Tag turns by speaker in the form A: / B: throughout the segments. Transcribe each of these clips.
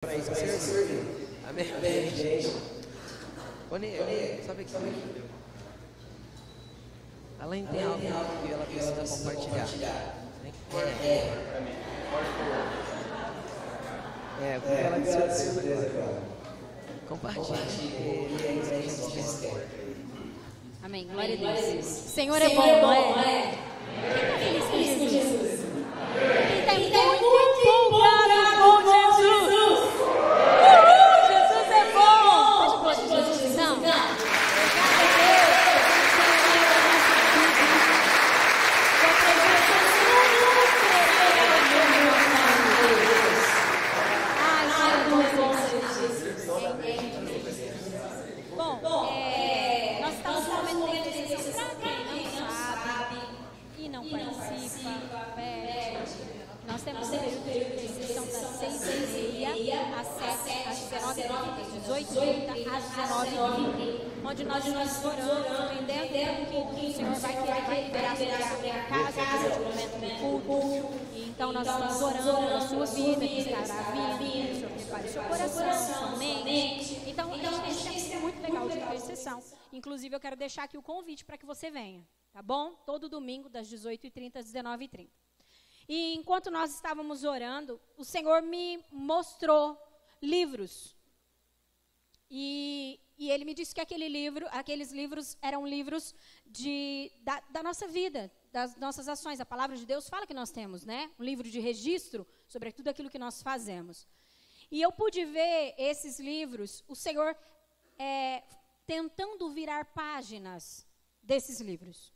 A: para isso servir. Amém, amém, gente. Ô, Nia, sabe que ela tem algo que ela precisa compartilhar. É, é, porque ela quer surpresa agora. Compartilhe.
B: Amém. Glória a Deus. Senhor é bom, não é? Quem está feliz com Jesus? Quem está muito empolgado com Jesus? Uhul, Jesus é bom. Pode pôr Jesus não? Obrigada a Deus. Sua presença Ai, Senhor, é bom Jesus. Bom, é, nós estamos no momento de intercessão para quem não sabe e não participa, pede. Nós temos um período de intercessão das 6 e meia às 7, às 19 h 18 às 19 onde nós estamos orando, entendendo o que o Senhor vai querer liberar sobre a casa, durante o momento do culto. Então nós estamos orando pela sua vida, que estará vindo, o Senhor prepare seu coração, mente. Então a gente tem tempo muito legal de intercessão. Inclusive eu quero deixar aqui o convite para que você venha, tá bom? Todo domingo das 18h30 às 19h30. E enquanto nós estávamos orando, o Senhor me mostrou livros. E, e ele me disse que aquele livro, aqueles livros eram livros de, da, da nossa vida, das nossas ações. A palavra de Deus fala que nós temos, né? Um livro de registro sobre tudo aquilo que nós fazemos. E eu pude ver esses livros, o Senhor é, tentando virar páginas desses livros.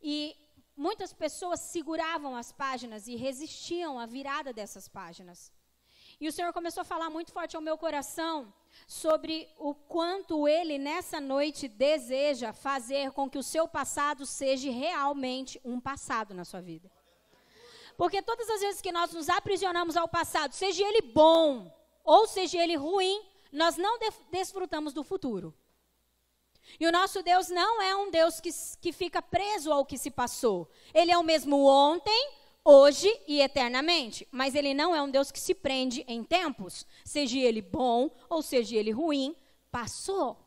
B: E muitas pessoas seguravam as páginas e resistiam à virada dessas páginas. E o Senhor começou a falar muito forte ao meu coração sobre o quanto Ele, nessa noite, deseja fazer com que o seu passado seja realmente um passado na sua vida. Porque todas as vezes que nós nos aprisionamos ao passado, seja ele bom ou seja ele ruim, nós não desfrutamos do futuro. E o nosso Deus não é um Deus que, que fica preso ao que se passou. Ele é o mesmo ontem, hoje e eternamente. Mas ele não é um Deus que se prende em tempos. Seja ele bom ou seja ele ruim, passou.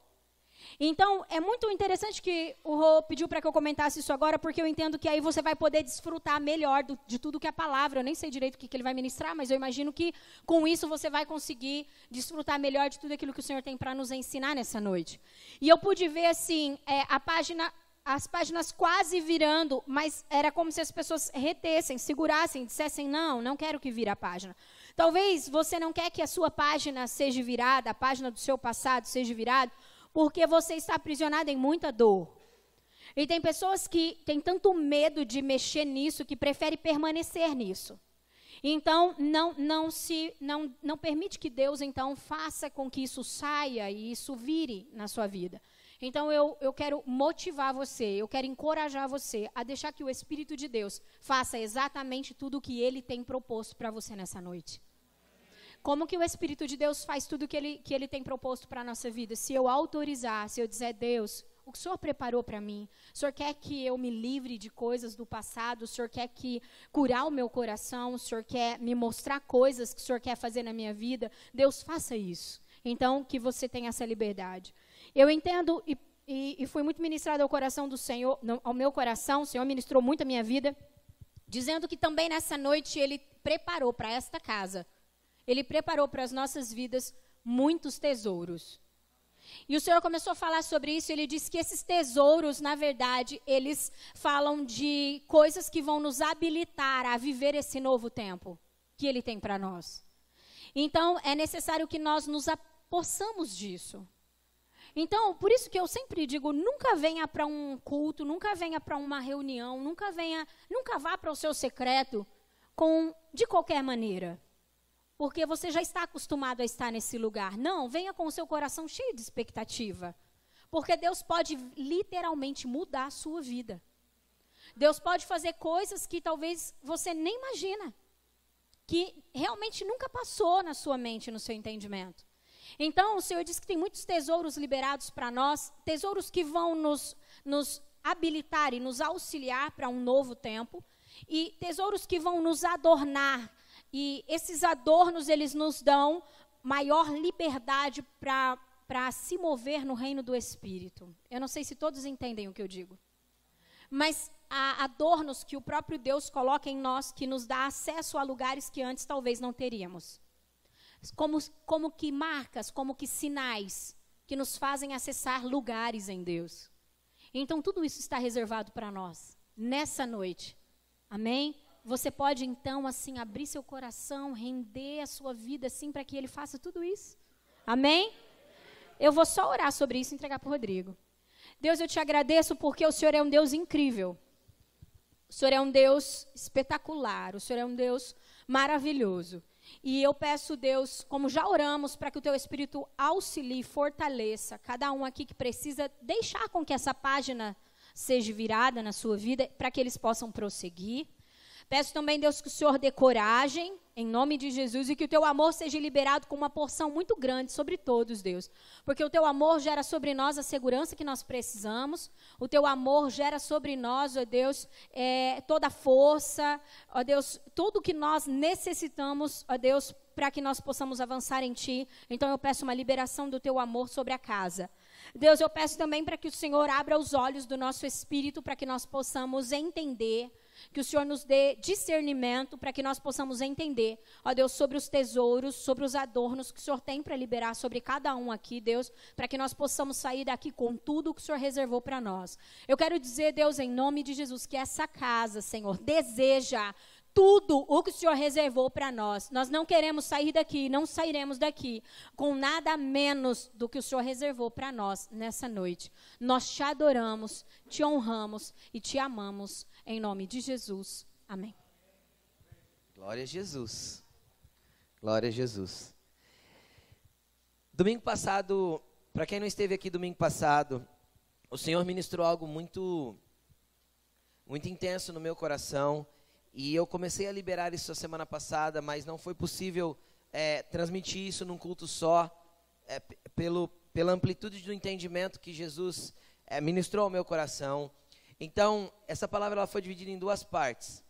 B: Então, é muito interessante que o Rô pediu para que eu comentasse isso agora, porque eu entendo que aí você vai poder desfrutar melhor do, de tudo que é palavra. Eu nem sei direito o que, que ele vai ministrar, mas eu imagino que com isso você vai conseguir desfrutar melhor de tudo aquilo que o Senhor tem para nos ensinar nessa noite. E eu pude ver, assim, é, a página as páginas quase virando, mas era como se as pessoas retessem, segurassem, dissessem: não, não quero que vire a página. Talvez você não quer que a sua página seja virada, a página do seu passado seja virada, porque você está aprisionado em muita dor. E tem pessoas que têm tanto medo de mexer nisso que preferem permanecer nisso. Então, não, não, se, não, não permite que Deus, então, faça com que isso saia e isso vire na sua vida. Então, eu, eu quero motivar você, eu quero encorajar você a deixar que o Espírito de Deus faça exatamente tudo o que ele tem proposto para você nessa noite. Como que o Espírito de Deus faz tudo que ele, que ele tem proposto para a nossa vida? Se eu autorizar, se eu dizer, Deus, o que o Senhor preparou para mim? O Senhor quer que eu me livre de coisas do passado? O Senhor quer que curar o meu coração? O Senhor quer me mostrar coisas que o Senhor quer fazer na minha vida? Deus, faça isso. Então, que você tenha essa liberdade. Eu entendo e, e, e fui muito ministrado ao coração do Senhor, ao meu coração, o Senhor ministrou muito a minha vida, dizendo que também nessa noite Ele preparou para esta casa ele preparou para as nossas vidas muitos tesouros. E o Senhor começou a falar sobre isso, ele disse que esses tesouros, na verdade, eles falam de coisas que vão nos habilitar a viver esse novo tempo que ele tem para nós. Então, é necessário que nós nos apossamos disso. Então, por isso que eu sempre digo, nunca venha para um culto, nunca venha para uma reunião, nunca venha, nunca vá para o seu secreto com de qualquer maneira porque você já está acostumado a estar nesse lugar. Não, venha com o seu coração cheio de expectativa. Porque Deus pode literalmente mudar a sua vida. Deus pode fazer coisas que talvez você nem imagina. Que realmente nunca passou na sua mente, no seu entendimento. Então, o Senhor diz que tem muitos tesouros liberados para nós, tesouros que vão nos, nos habilitar e nos auxiliar para um novo tempo, e tesouros que vão nos adornar, e esses adornos, eles nos dão maior liberdade para se mover no reino do Espírito. Eu não sei se todos entendem o que eu digo. Mas há adornos que o próprio Deus coloca em nós que nos dá acesso a lugares que antes talvez não teríamos. Como, como que marcas, como que sinais que nos fazem acessar lugares em Deus. Então tudo isso está reservado para nós nessa noite. Amém? Você pode então assim abrir seu coração, render a sua vida assim para que ele faça tudo isso. Amém? Eu vou só orar sobre isso e entregar para o Rodrigo. Deus, eu te agradeço porque o Senhor é um Deus incrível. O Senhor é um Deus espetacular. O Senhor é um Deus maravilhoso. E eu peço, Deus, como já oramos, para que o teu Espírito auxilie, fortaleça cada um aqui que precisa deixar com que essa página seja virada na sua vida, para que eles possam prosseguir. Peço também, Deus, que o Senhor dê coragem, em nome de Jesus, e que o teu amor seja liberado com uma porção muito grande sobre todos, Deus. Porque o teu amor gera sobre nós a segurança que nós precisamos, o teu amor gera sobre nós, ó Deus, é, toda a força, ó Deus, tudo que nós necessitamos, ó Deus, para que nós possamos avançar em Ti. Então eu peço uma liberação do teu amor sobre a casa. Deus, eu peço também para que o Senhor abra os olhos do nosso espírito para que nós possamos entender que o Senhor nos dê discernimento para que nós possamos entender, ó Deus, sobre os tesouros, sobre os adornos que o Senhor tem para liberar sobre cada um aqui, Deus, para que nós possamos sair daqui com tudo o que o Senhor reservou para nós. Eu quero dizer, Deus, em nome de Jesus, que essa casa, Senhor, deseja tudo o que o Senhor reservou para nós. Nós não queremos sair daqui, não sairemos daqui com nada menos do que o Senhor reservou para nós nessa noite. Nós te adoramos, te honramos e te amamos em nome de Jesus. Amém.
A: Glória a Jesus. Glória a Jesus. Domingo passado, para quem não esteve aqui domingo passado, o Senhor ministrou algo muito muito intenso no meu coração e eu comecei a liberar isso a semana passada, mas não foi possível é, transmitir isso num culto só, é, pelo, pela amplitude do entendimento que Jesus é, ministrou ao meu coração. Então, essa palavra ela foi dividida em duas partes.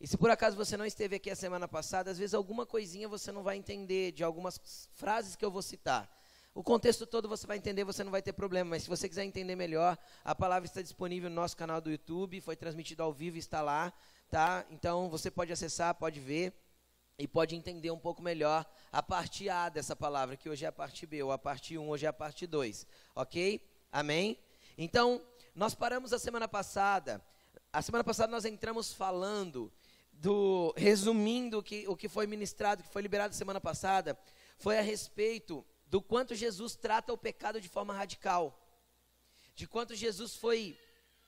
A: E se por acaso você não esteve aqui a semana passada, às vezes alguma coisinha você não vai entender de algumas frases que eu vou citar. O contexto todo você vai entender, você não vai ter problema, mas se você quiser entender melhor, a palavra está disponível no nosso canal do YouTube, foi transmitido ao vivo, está lá tá? Então você pode acessar, pode ver e pode entender um pouco melhor a parte A dessa palavra, que hoje é a parte B, ou a parte 1, hoje é a parte 2, ok? Amém? Então, nós paramos a semana passada, a semana passada nós entramos falando do, resumindo que, o que foi ministrado, que foi liberado semana passada, foi a respeito do quanto Jesus trata o pecado de forma radical, de quanto Jesus foi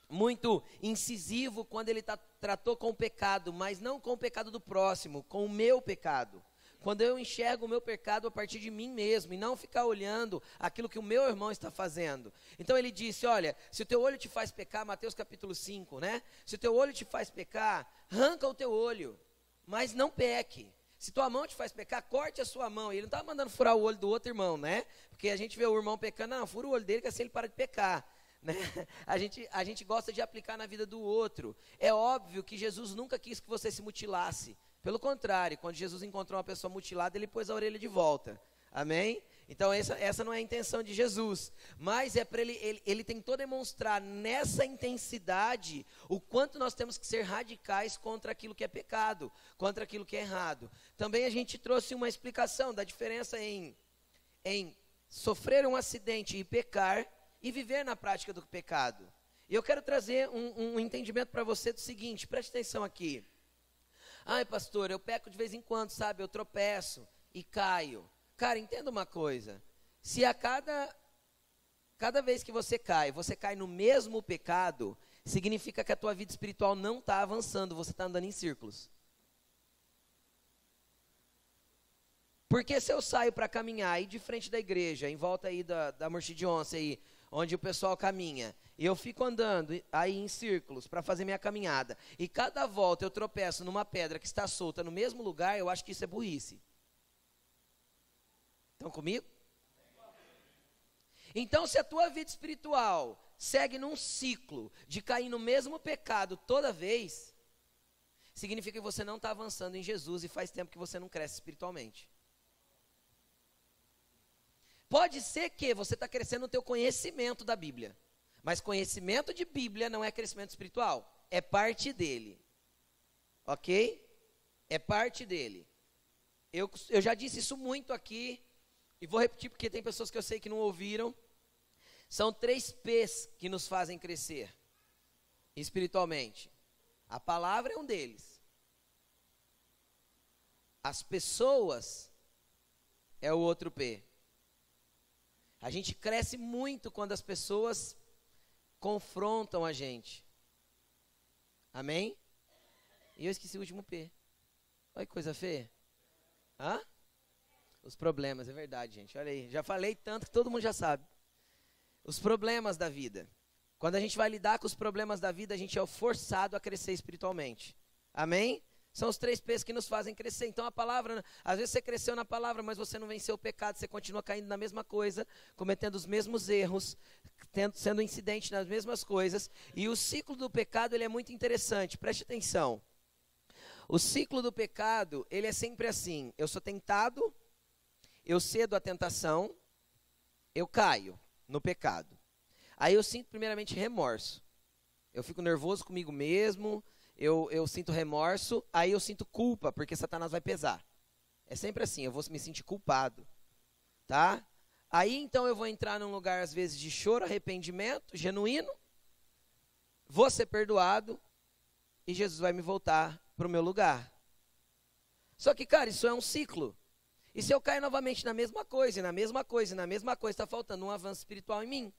A: muito incisivo quando ele tá, tratou com o pecado, mas não com o pecado do próximo, com o meu pecado. Quando eu enxergo o meu pecado a partir de mim mesmo e não ficar olhando aquilo que o meu irmão está fazendo. Então ele disse: Olha, se o teu olho te faz pecar, Mateus capítulo 5, né? Se o teu olho te faz pecar, arranca o teu olho, mas não peque. Se tua mão te faz pecar, corte a sua mão. E ele não estava mandando furar o olho do outro irmão, né? Porque a gente vê o irmão pecando, não, fura o olho dele que assim ele para de pecar. Né? A, gente, a gente gosta de aplicar na vida do outro. É óbvio que Jesus nunca quis que você se mutilasse. Pelo contrário, quando Jesus encontrou uma pessoa mutilada, ele pôs a orelha de volta. Amém? Então, essa, essa não é a intenção de Jesus. Mas é para ele, ele, ele tentou demonstrar nessa intensidade o quanto nós temos que ser radicais contra aquilo que é pecado, contra aquilo que é errado. Também a gente trouxe uma explicação da diferença em, em sofrer um acidente e pecar e viver na prática do pecado. E eu quero trazer um, um entendimento para você do seguinte: preste atenção aqui. Ai, pastor, eu peco de vez em quando, sabe? Eu tropeço e caio. Cara, entenda uma coisa. Se a cada, cada vez que você cai, você cai no mesmo pecado, significa que a tua vida espiritual não está avançando, você está andando em círculos. Porque se eu saio para caminhar aí de frente da igreja, em volta aí da, da de Onça aí, onde o pessoal caminha, e eu fico andando aí em círculos para fazer minha caminhada, e cada volta eu tropeço numa pedra que está solta no mesmo lugar, eu acho que isso é burrice. Estão comigo? Então, se a tua vida espiritual segue num ciclo de cair no mesmo pecado toda vez, significa que você não está avançando em Jesus e faz tempo que você não cresce espiritualmente. Pode ser que você está crescendo no teu conhecimento da Bíblia. Mas conhecimento de Bíblia não é crescimento espiritual. É parte dele. Ok? É parte dele. Eu, eu já disse isso muito aqui. E vou repetir porque tem pessoas que eu sei que não ouviram. São três P's que nos fazem crescer espiritualmente. A palavra é um deles. As pessoas é o outro P. A gente cresce muito quando as pessoas confrontam a gente. Amém? E eu esqueci o último P. Olha que coisa feia. Hã? Os problemas, é verdade, gente. Olha aí. Já falei tanto que todo mundo já sabe. Os problemas da vida. Quando a gente vai lidar com os problemas da vida, a gente é forçado a crescer espiritualmente. Amém? São os três P's que nos fazem crescer. Então a palavra, às vezes você cresceu na palavra, mas você não venceu o pecado, você continua caindo na mesma coisa, cometendo os mesmos erros, tendo, sendo incidente nas mesmas coisas. E o ciclo do pecado ele é muito interessante. Preste atenção. O ciclo do pecado ele é sempre assim: eu sou tentado, eu cedo à tentação, eu caio no pecado. Aí eu sinto primeiramente remorso. Eu fico nervoso comigo mesmo, eu, eu sinto remorso, aí eu sinto culpa, porque Satanás vai pesar. É sempre assim, eu vou me sentir culpado. Tá? Aí então eu vou entrar num lugar, às vezes, de choro, arrependimento, genuíno, vou ser perdoado, e Jesus vai me voltar para o meu lugar. Só que, cara, isso é um ciclo. E se eu cair novamente na mesma coisa, e na mesma coisa, e na mesma coisa, está faltando um avanço espiritual em mim.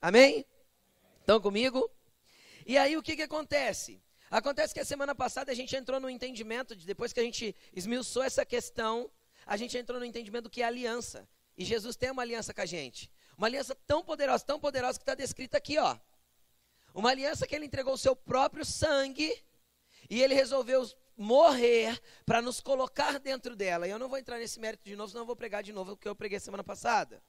A: Amém? Estão comigo? E aí o que, que acontece? Acontece que a semana passada a gente entrou no entendimento, de, depois que a gente esmiuçou essa questão, a gente entrou no entendimento do que é aliança. E Jesus tem uma aliança com a gente. Uma aliança tão poderosa, tão poderosa que está descrita aqui, ó. Uma aliança que ele entregou o seu próprio sangue e ele resolveu morrer para nos colocar dentro dela. E eu não vou entrar nesse mérito de novo, senão eu vou pregar de novo o que eu preguei semana passada.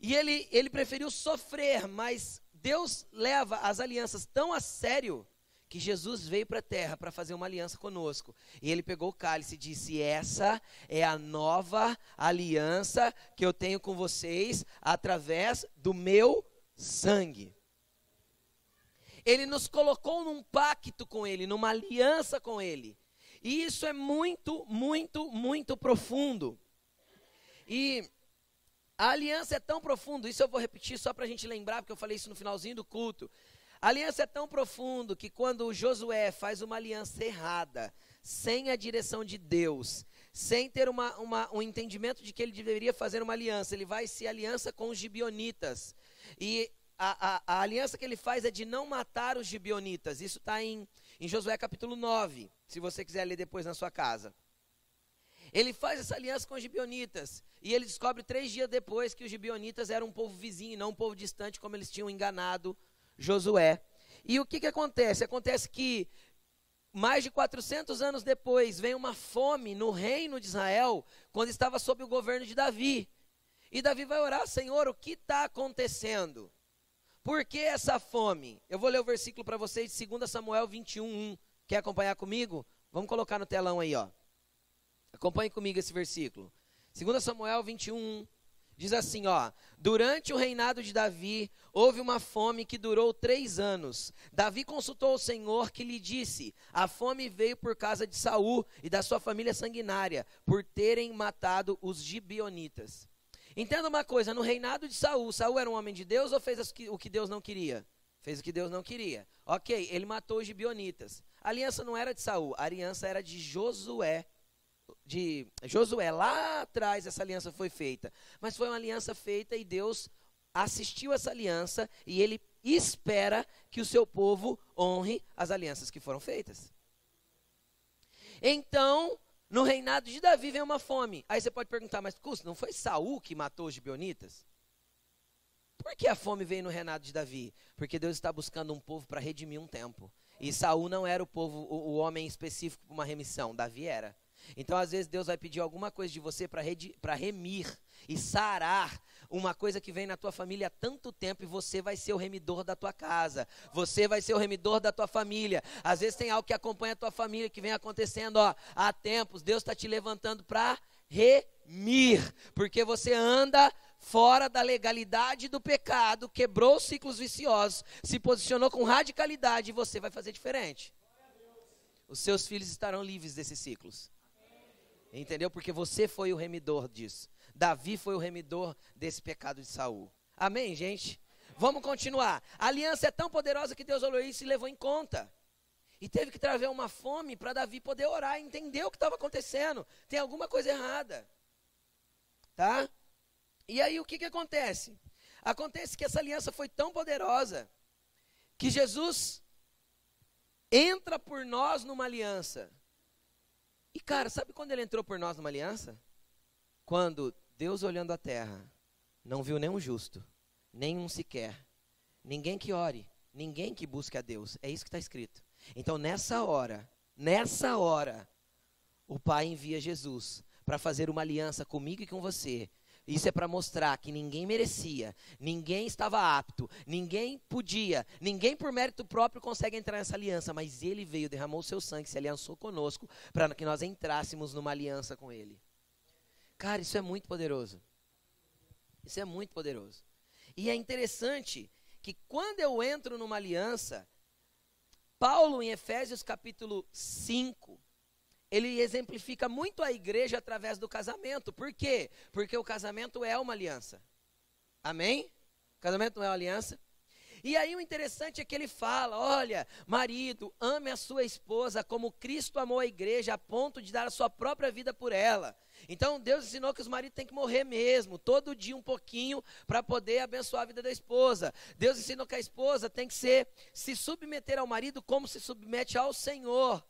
A: E ele, ele preferiu sofrer, mas Deus leva as alianças tão a sério que Jesus veio para a terra para fazer uma aliança conosco. E ele pegou o cálice e disse: Essa é a nova aliança que eu tenho com vocês através do meu sangue. Ele nos colocou num pacto com Ele, numa aliança com Ele. E isso é muito, muito, muito profundo. E a aliança é tão profunda, isso eu vou repetir só para a gente lembrar, porque eu falei isso no finalzinho do culto. A aliança é tão profundo que quando Josué faz uma aliança errada, sem a direção de Deus, sem ter uma, uma, um entendimento de que ele deveria fazer uma aliança, ele vai se aliança com os gibionitas. E a, a, a aliança que ele faz é de não matar os gibionitas. Isso está em, em Josué capítulo 9, se você quiser ler depois na sua casa. Ele faz essa aliança com os gibionitas. E ele descobre três dias depois que os gibionitas eram um povo vizinho, não um povo distante, como eles tinham enganado Josué. E o que, que acontece? Acontece que mais de 400 anos depois, vem uma fome no reino de Israel, quando estava sob o governo de Davi. E Davi vai orar, Senhor, o que está acontecendo? Por que essa fome? Eu vou ler o versículo para vocês de 2 Samuel 21, 1. Quer acompanhar comigo? Vamos colocar no telão aí, ó. Acompanhe comigo esse versículo. 2 Samuel 21, diz assim, ó. Durante o reinado de Davi, houve uma fome que durou três anos. Davi consultou o Senhor que lhe disse, a fome veio por causa de Saul e da sua família sanguinária, por terem matado os gibionitas. Entenda uma coisa, no reinado de Saul, Saul era um homem de Deus ou fez o que Deus não queria? Fez o que Deus não queria. Ok, ele matou os gibionitas. A aliança não era de Saul, a aliança era de Josué, de Josué, lá atrás essa aliança foi feita. Mas foi uma aliança feita e Deus assistiu essa aliança e ele espera que o seu povo honre as alianças que foram feitas. Então, no reinado de Davi vem uma fome. Aí você pode perguntar, mas Custo, não foi Saul que matou os gibeonitas? Por que a fome veio no reinado de Davi? Porque Deus está buscando um povo para redimir um tempo. E Saul não era o povo, o, o homem específico para uma remissão, Davi era. Então, às vezes, Deus vai pedir alguma coisa de você para remir e sarar uma coisa que vem na tua família há tanto tempo e você vai ser o remidor da tua casa. Você vai ser o remidor da tua família. Às vezes tem algo que acompanha a tua família que vem acontecendo ó, há tempos. Deus está te levantando para remir, Porque você anda fora da legalidade do pecado, quebrou os ciclos viciosos, se posicionou com radicalidade e você vai fazer diferente. Os seus filhos estarão livres desses ciclos. Entendeu? Porque você foi o remidor disso. Davi foi o remidor desse pecado de Saul. Amém, gente? Vamos continuar. A aliança é tão poderosa que Deus olhou isso e levou em conta. E teve que trazer uma fome para Davi poder orar, entender o que estava acontecendo. Tem alguma coisa errada. Tá? E aí o que, que acontece? Acontece que essa aliança foi tão poderosa que Jesus entra por nós numa aliança. E cara, sabe quando ele entrou por nós numa aliança? Quando Deus olhando a terra, não viu nenhum justo, nenhum sequer, ninguém que ore, ninguém que busque a Deus. É isso que está escrito. Então nessa hora, nessa hora, o Pai envia Jesus para fazer uma aliança comigo e com você, isso é para mostrar que ninguém merecia, ninguém estava apto, ninguém podia, ninguém por mérito próprio consegue entrar nessa aliança, mas ele veio, derramou o seu sangue, se aliançou conosco para que nós entrássemos numa aliança com ele. Cara, isso é muito poderoso. Isso é muito poderoso. E é interessante que quando eu entro numa aliança, Paulo em Efésios capítulo 5, ele exemplifica muito a igreja através do casamento. Por quê? Porque o casamento é uma aliança. Amém? Casamento não é uma aliança? E aí o interessante é que ele fala: olha, marido, ame a sua esposa como Cristo amou a igreja a ponto de dar a sua própria vida por ela. Então Deus ensinou que os maridos têm que morrer mesmo, todo dia um pouquinho, para poder abençoar a vida da esposa. Deus ensinou que a esposa tem que ser se submeter ao marido como se submete ao Senhor.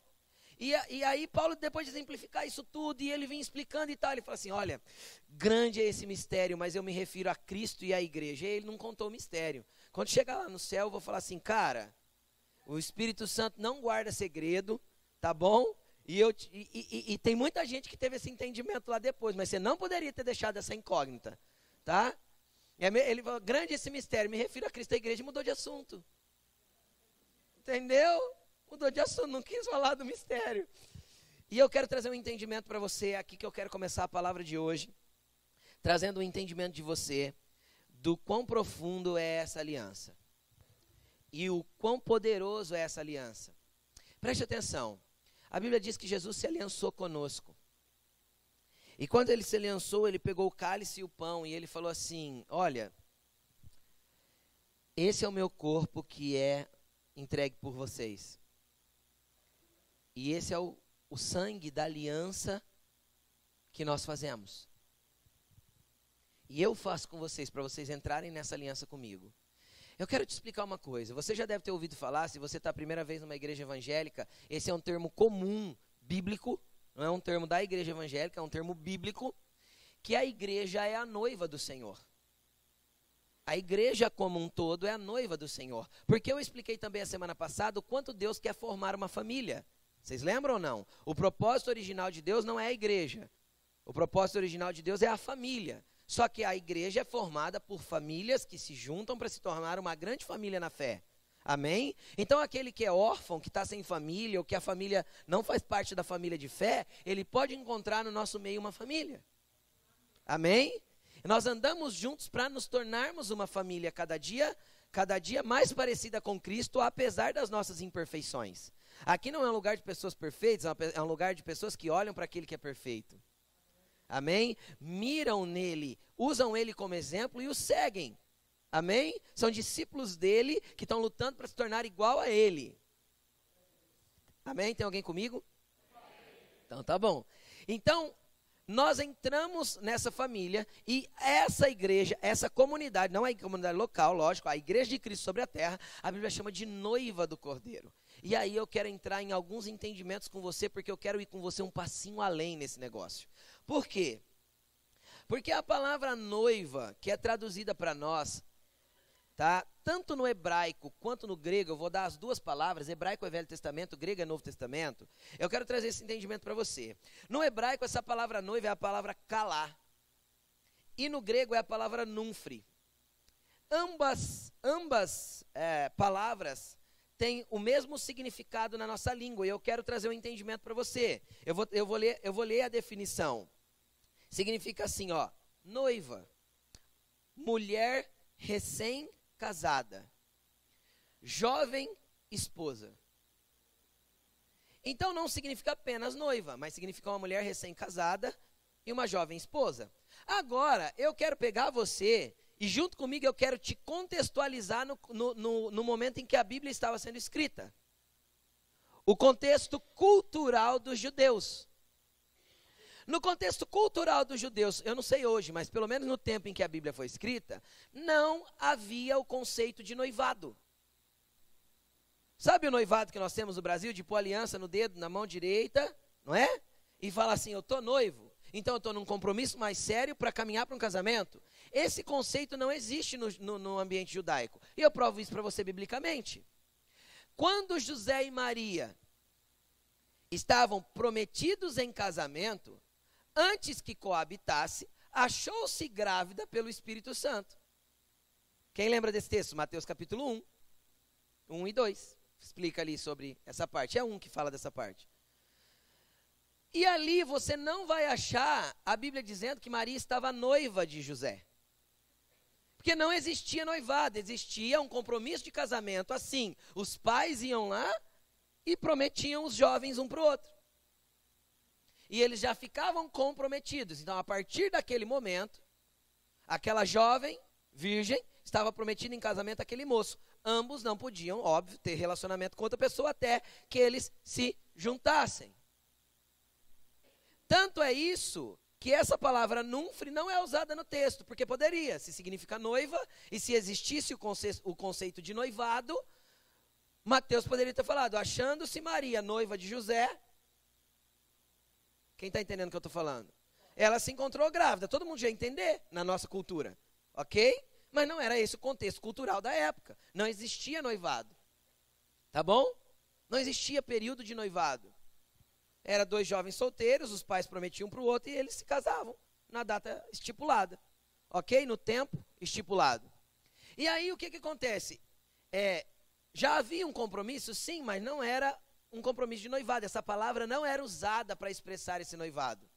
A: E, e aí Paulo, depois de exemplificar isso tudo, e ele vem explicando e tal, ele fala assim, olha, grande é esse mistério, mas eu me refiro a Cristo e à igreja. E ele não contou o mistério. Quando chegar lá no céu, eu vou falar assim, cara, o Espírito Santo não guarda segredo, tá bom? E, eu, e, e, e, tem muita gente que teve esse entendimento lá depois, mas você não poderia ter deixado essa incógnita, tá? Ele falou, grande esse mistério, me refiro a Cristo, a igreja mudou de assunto. Entendeu? Mudou de assunto, não quis falar do mistério. E eu quero trazer um entendimento para você aqui que eu quero começar a palavra de hoje, trazendo um entendimento de você do quão profundo é essa aliança e o quão poderoso é essa aliança. Preste atenção. A Bíblia diz que Jesus se aliançou conosco. E quando ele se aliançou, ele pegou o cálice e o pão e ele falou assim: Olha, esse é o meu corpo que é entregue por vocês. E esse é o, o sangue da aliança que nós fazemos. E eu faço com vocês para vocês entrarem nessa aliança comigo. Eu quero te explicar uma coisa. Você já deve ter ouvido falar, se você está a primeira vez numa igreja evangélica, esse é um termo comum, bíblico, não é um termo da igreja evangélica, é um termo bíblico, que a igreja é a noiva do Senhor. A igreja como um todo é a noiva do Senhor. Porque eu expliquei também a semana passada o quanto Deus quer formar uma família. Vocês lembram ou não? O propósito original de Deus não é a igreja. O propósito original de Deus é a família. Só que a igreja é formada por famílias que se juntam para se tornar uma grande família na fé. Amém? Então, aquele que é órfão, que está sem família, ou que a família não faz parte da família de fé, ele pode encontrar no nosso meio uma família. Amém? Nós andamos juntos para nos tornarmos uma família cada dia, cada dia mais parecida com Cristo, apesar das nossas imperfeições. Aqui não é um lugar de pessoas perfeitas, é um lugar de pessoas que olham para aquele que é perfeito. Amém? Miram nele, usam ele como exemplo e o seguem. Amém? São discípulos dele que estão lutando para se tornar igual a ele. Amém? Tem alguém comigo? Então tá bom. Então, nós entramos nessa família e essa igreja, essa comunidade, não é comunidade local, lógico, a igreja de Cristo sobre a terra, a Bíblia chama de noiva do Cordeiro. E aí eu quero entrar em alguns entendimentos com você, porque eu quero ir com você um passinho além nesse negócio. Por quê? Porque a palavra noiva, que é traduzida para nós, tá? Tanto no hebraico quanto no grego, eu vou dar as duas palavras, hebraico é Velho Testamento, grego é Novo Testamento. Eu quero trazer esse entendimento para você. No hebraico, essa palavra noiva é a palavra kalá. E no grego é a palavra numfre. Ambas, ambas é, palavras tem o mesmo significado na nossa língua. E eu quero trazer um entendimento para você. Eu vou, eu, vou ler, eu vou ler a definição. Significa assim, ó. noiva, mulher recém-casada, jovem esposa. Então não significa apenas noiva, mas significa uma mulher recém-casada e uma jovem esposa. Agora, eu quero pegar você e junto comigo eu quero te contextualizar no, no, no, no momento em que a Bíblia estava sendo escrita. O contexto cultural dos judeus. No contexto cultural dos judeus, eu não sei hoje, mas pelo menos no tempo em que a Bíblia foi escrita, não havia o conceito de noivado. Sabe o noivado que nós temos no Brasil, de pôr aliança no dedo, na mão direita, não é? E falar assim, eu estou noivo, então eu estou num compromisso mais sério para caminhar para um casamento. Esse conceito não existe no, no, no ambiente judaico. E eu provo isso para você biblicamente. Quando José e Maria estavam prometidos em casamento, antes que coabitasse, achou-se grávida pelo Espírito Santo. Quem lembra desse texto? Mateus capítulo 1, 1 e 2 explica ali sobre essa parte. É um que fala dessa parte. E ali você não vai achar a Bíblia dizendo que Maria estava noiva de José. Porque não existia noivado, existia um compromisso de casamento. Assim, os pais iam lá e prometiam os jovens um para o outro. E eles já ficavam comprometidos. Então, a partir daquele momento, aquela jovem, virgem, estava prometida em casamento àquele moço ambos não podiam, óbvio, ter relacionamento com outra pessoa até que eles se juntassem. Tanto é isso que essa palavra nunfre não é usada no texto, porque poderia, se significa noiva, e se existisse o conceito, o conceito de noivado, Mateus poderia ter falado, achando-se Maria, noiva de José. Quem está entendendo o que eu estou falando? Ela se encontrou grávida, todo mundo já entender na nossa cultura, ok? Mas não era esse o contexto cultural da época. Não existia noivado. Tá bom? Não existia período de noivado. Era dois jovens solteiros, os pais prometiam para o outro e eles se casavam na data estipulada. Ok? No tempo estipulado. E aí o que, que acontece? É, já havia um compromisso, sim, mas não era um compromisso de noivado. Essa palavra não era usada para expressar esse noivado.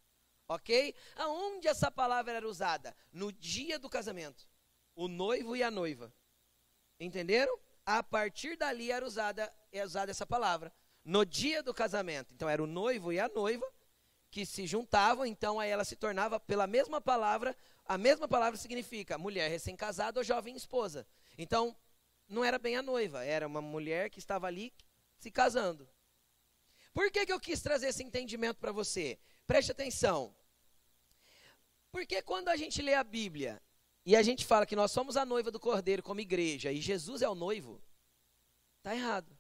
A: Ok? Aonde essa palavra era usada? No dia do casamento o noivo e a noiva. Entenderam? A partir dali era usada, é usada essa palavra. No dia do casamento. Então era o noivo e a noiva que se juntavam, então aí ela se tornava pela mesma palavra, a mesma palavra significa mulher recém-casada ou jovem esposa. Então, não era bem a noiva, era uma mulher que estava ali se casando. Por que, que eu quis trazer esse entendimento para você? Preste atenção. Porque quando a gente lê a Bíblia e a gente fala que nós somos a noiva do cordeiro como igreja e Jesus é o noivo, está errado.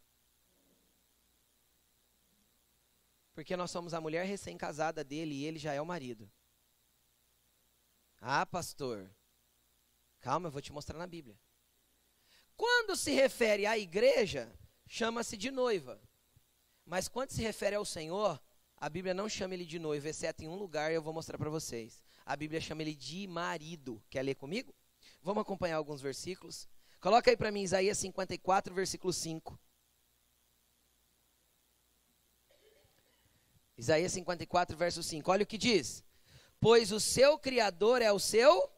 A: Porque nós somos a mulher recém-casada dele e ele já é o marido. Ah, pastor. Calma, eu vou te mostrar na Bíblia. Quando se refere à igreja, chama-se de noiva. Mas quando se refere ao Senhor, a Bíblia não chama ele de noivo, exceto em um lugar, eu vou mostrar para vocês a Bíblia chama ele de marido. Quer ler comigo? Vamos acompanhar alguns versículos. Coloca aí para mim Isaías 54, versículo 5. Isaías 54, verso 5. Olha o que diz: Pois o seu Criador é o seu,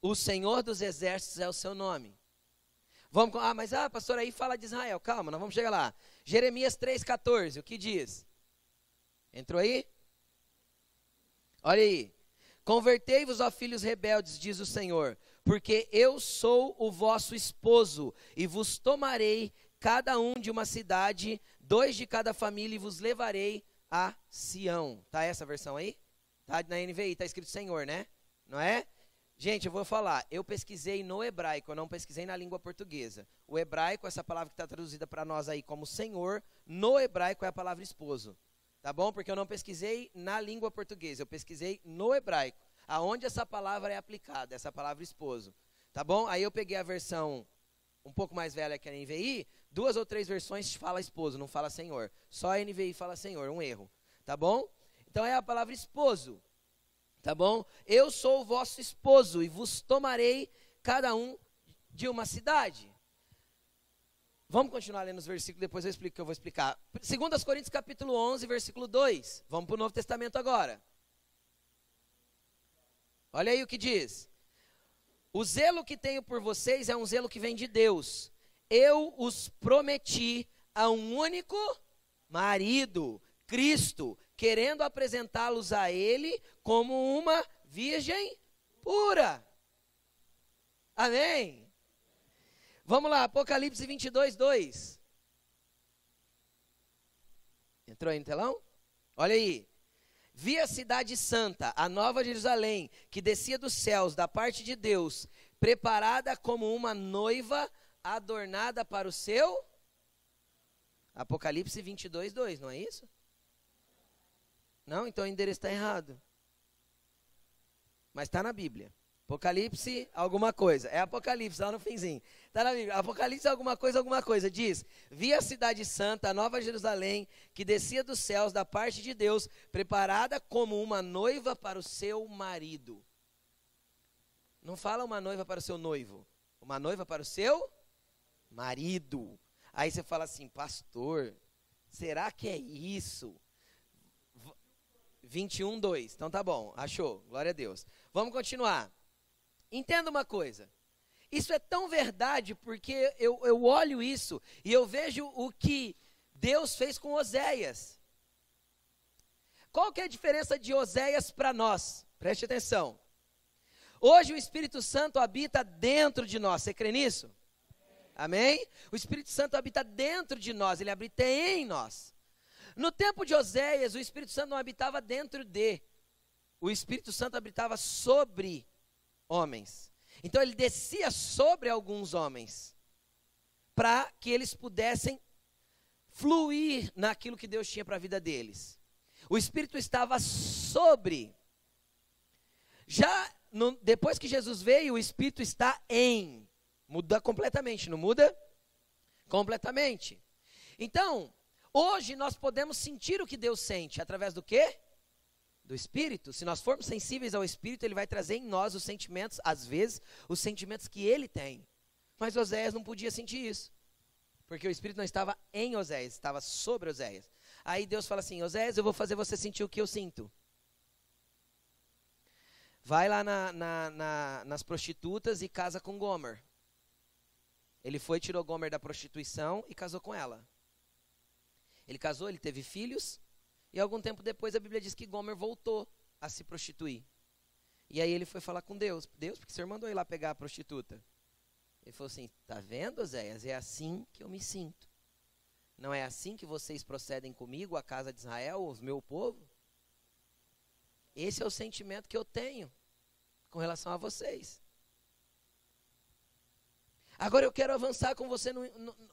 A: o Senhor dos exércitos é o seu nome. Vamos, ah, mas ah, pastor, aí fala de Israel. Calma, nós vamos chegar lá. Jeremias 3,14, o que diz? Entrou aí? Olha aí. Convertei-vos, ó filhos rebeldes, diz o Senhor, porque eu sou o vosso esposo, e vos tomarei cada um de uma cidade, dois de cada família, e vos levarei a Sião. Tá essa versão aí? Tá na NVI, tá escrito Senhor, né? Não é? Gente, eu vou falar, eu pesquisei no hebraico, eu não pesquisei na língua portuguesa. O hebraico, essa palavra que está traduzida para nós aí como Senhor, no hebraico é a palavra esposo. Tá bom? Porque eu não pesquisei na língua portuguesa, eu pesquisei no hebraico, aonde essa palavra é aplicada, essa palavra esposo. Tá bom? Aí eu peguei a versão um pouco mais velha que a NVI, duas ou três versões fala esposo, não fala senhor. Só a NVI fala senhor, um erro. Tá bom? Então é a palavra esposo. Tá bom? Eu sou o vosso esposo e vos tomarei cada um de uma cidade. Vamos continuar lendo os versículos, depois eu explico que eu vou explicar. 2 Coríntios capítulo 11, versículo 2. Vamos para o Novo Testamento agora. Olha aí o que diz. O zelo que tenho por vocês é um zelo que vem de Deus. Eu os prometi a um único marido, Cristo, querendo apresentá-los a Ele como uma virgem pura. Amém? Vamos lá, Apocalipse 22, 2. Entrou aí no telão? Olha aí. Vi a cidade santa, a nova Jerusalém, que descia dos céus, da parte de Deus, preparada como uma noiva adornada para o seu. Apocalipse 22, 2, não é isso? Não, então o endereço está errado. Mas está na Bíblia. Apocalipse, alguma coisa. É Apocalipse, lá no finzinho. Está na Bíblia. Apocalipse, alguma coisa, alguma coisa. Diz: Vi a cidade santa, a nova Jerusalém, que descia dos céus da parte de Deus, preparada como uma noiva para o seu marido. Não fala uma noiva para o seu noivo. Uma noiva para o seu marido. Aí você fala assim, pastor, será que é isso? 21, 2. Então tá bom, achou. Glória a Deus. Vamos continuar. Entenda uma coisa. Isso é tão verdade porque eu, eu olho isso e eu vejo o que Deus fez com Oséias. Qual que é a diferença de Oséias para nós? Preste atenção. Hoje o Espírito Santo habita dentro de nós. Você crê nisso? Amém? O Espírito Santo habita dentro de nós, ele habita em nós. No tempo de Oséias, o Espírito Santo não habitava dentro de, o Espírito Santo habitava sobre homens. Então ele descia sobre alguns homens, para que eles pudessem fluir naquilo que Deus tinha para a vida deles. O Espírito estava sobre. Já no, depois que Jesus veio, o Espírito está em. Muda completamente, não muda? Completamente. Então, Hoje nós podemos sentir o que Deus sente através do quê? Do Espírito. Se nós formos sensíveis ao Espírito, ele vai trazer em nós os sentimentos, às vezes, os sentimentos que ele tem. Mas Oséias não podia sentir isso. Porque o Espírito não estava em Oséias, estava sobre Oséias. Aí Deus fala assim: Oséias, eu vou fazer você sentir o que eu sinto. Vai lá na, na, na, nas prostitutas e casa com Gomer. Ele foi, tirou Gomer da prostituição e casou com ela. Ele casou, ele teve filhos, e algum tempo depois a Bíblia diz que Gomer voltou a se prostituir. E aí ele foi falar com Deus. Deus, porque o senhor mandou ir lá pegar a prostituta. Ele falou assim: Tá vendo, Zéias? É assim que eu me sinto. Não é assim que vocês procedem comigo, a casa de Israel, os meu povo? Esse é o sentimento que eu tenho com relação a vocês. Agora eu quero avançar com você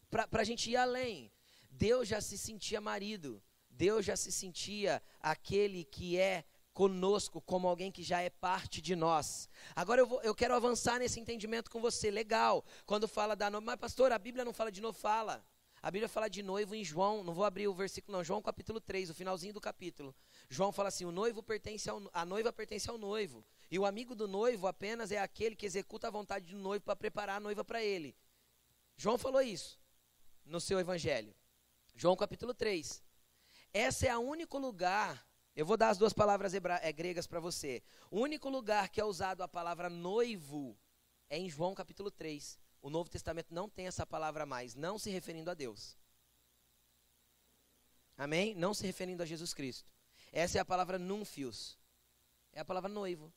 A: para a gente ir além. Deus já se sentia marido, Deus já se sentia aquele que é conosco, como alguém que já é parte de nós. Agora eu, vou, eu quero avançar nesse entendimento com você, legal. Quando fala da noiva, mas pastor, a Bíblia não fala de noivo, fala. A Bíblia fala de noivo em João, não vou abrir o versículo não, João capítulo 3, o finalzinho do capítulo. João fala assim: o noivo pertence ao, a noiva pertence ao noivo. E o amigo do noivo apenas é aquele que executa a vontade do noivo para preparar a noiva para ele. João falou isso no seu evangelho. João capítulo 3. Esse é o único lugar, eu vou dar as duas palavras hebra, é, gregas para você. O único lugar que é usado a palavra noivo é em João capítulo 3. O Novo Testamento não tem essa palavra mais, não se referindo a Deus. Amém? Não se referindo a Jesus Cristo. Essa é a palavra nunfios. É a palavra noivo.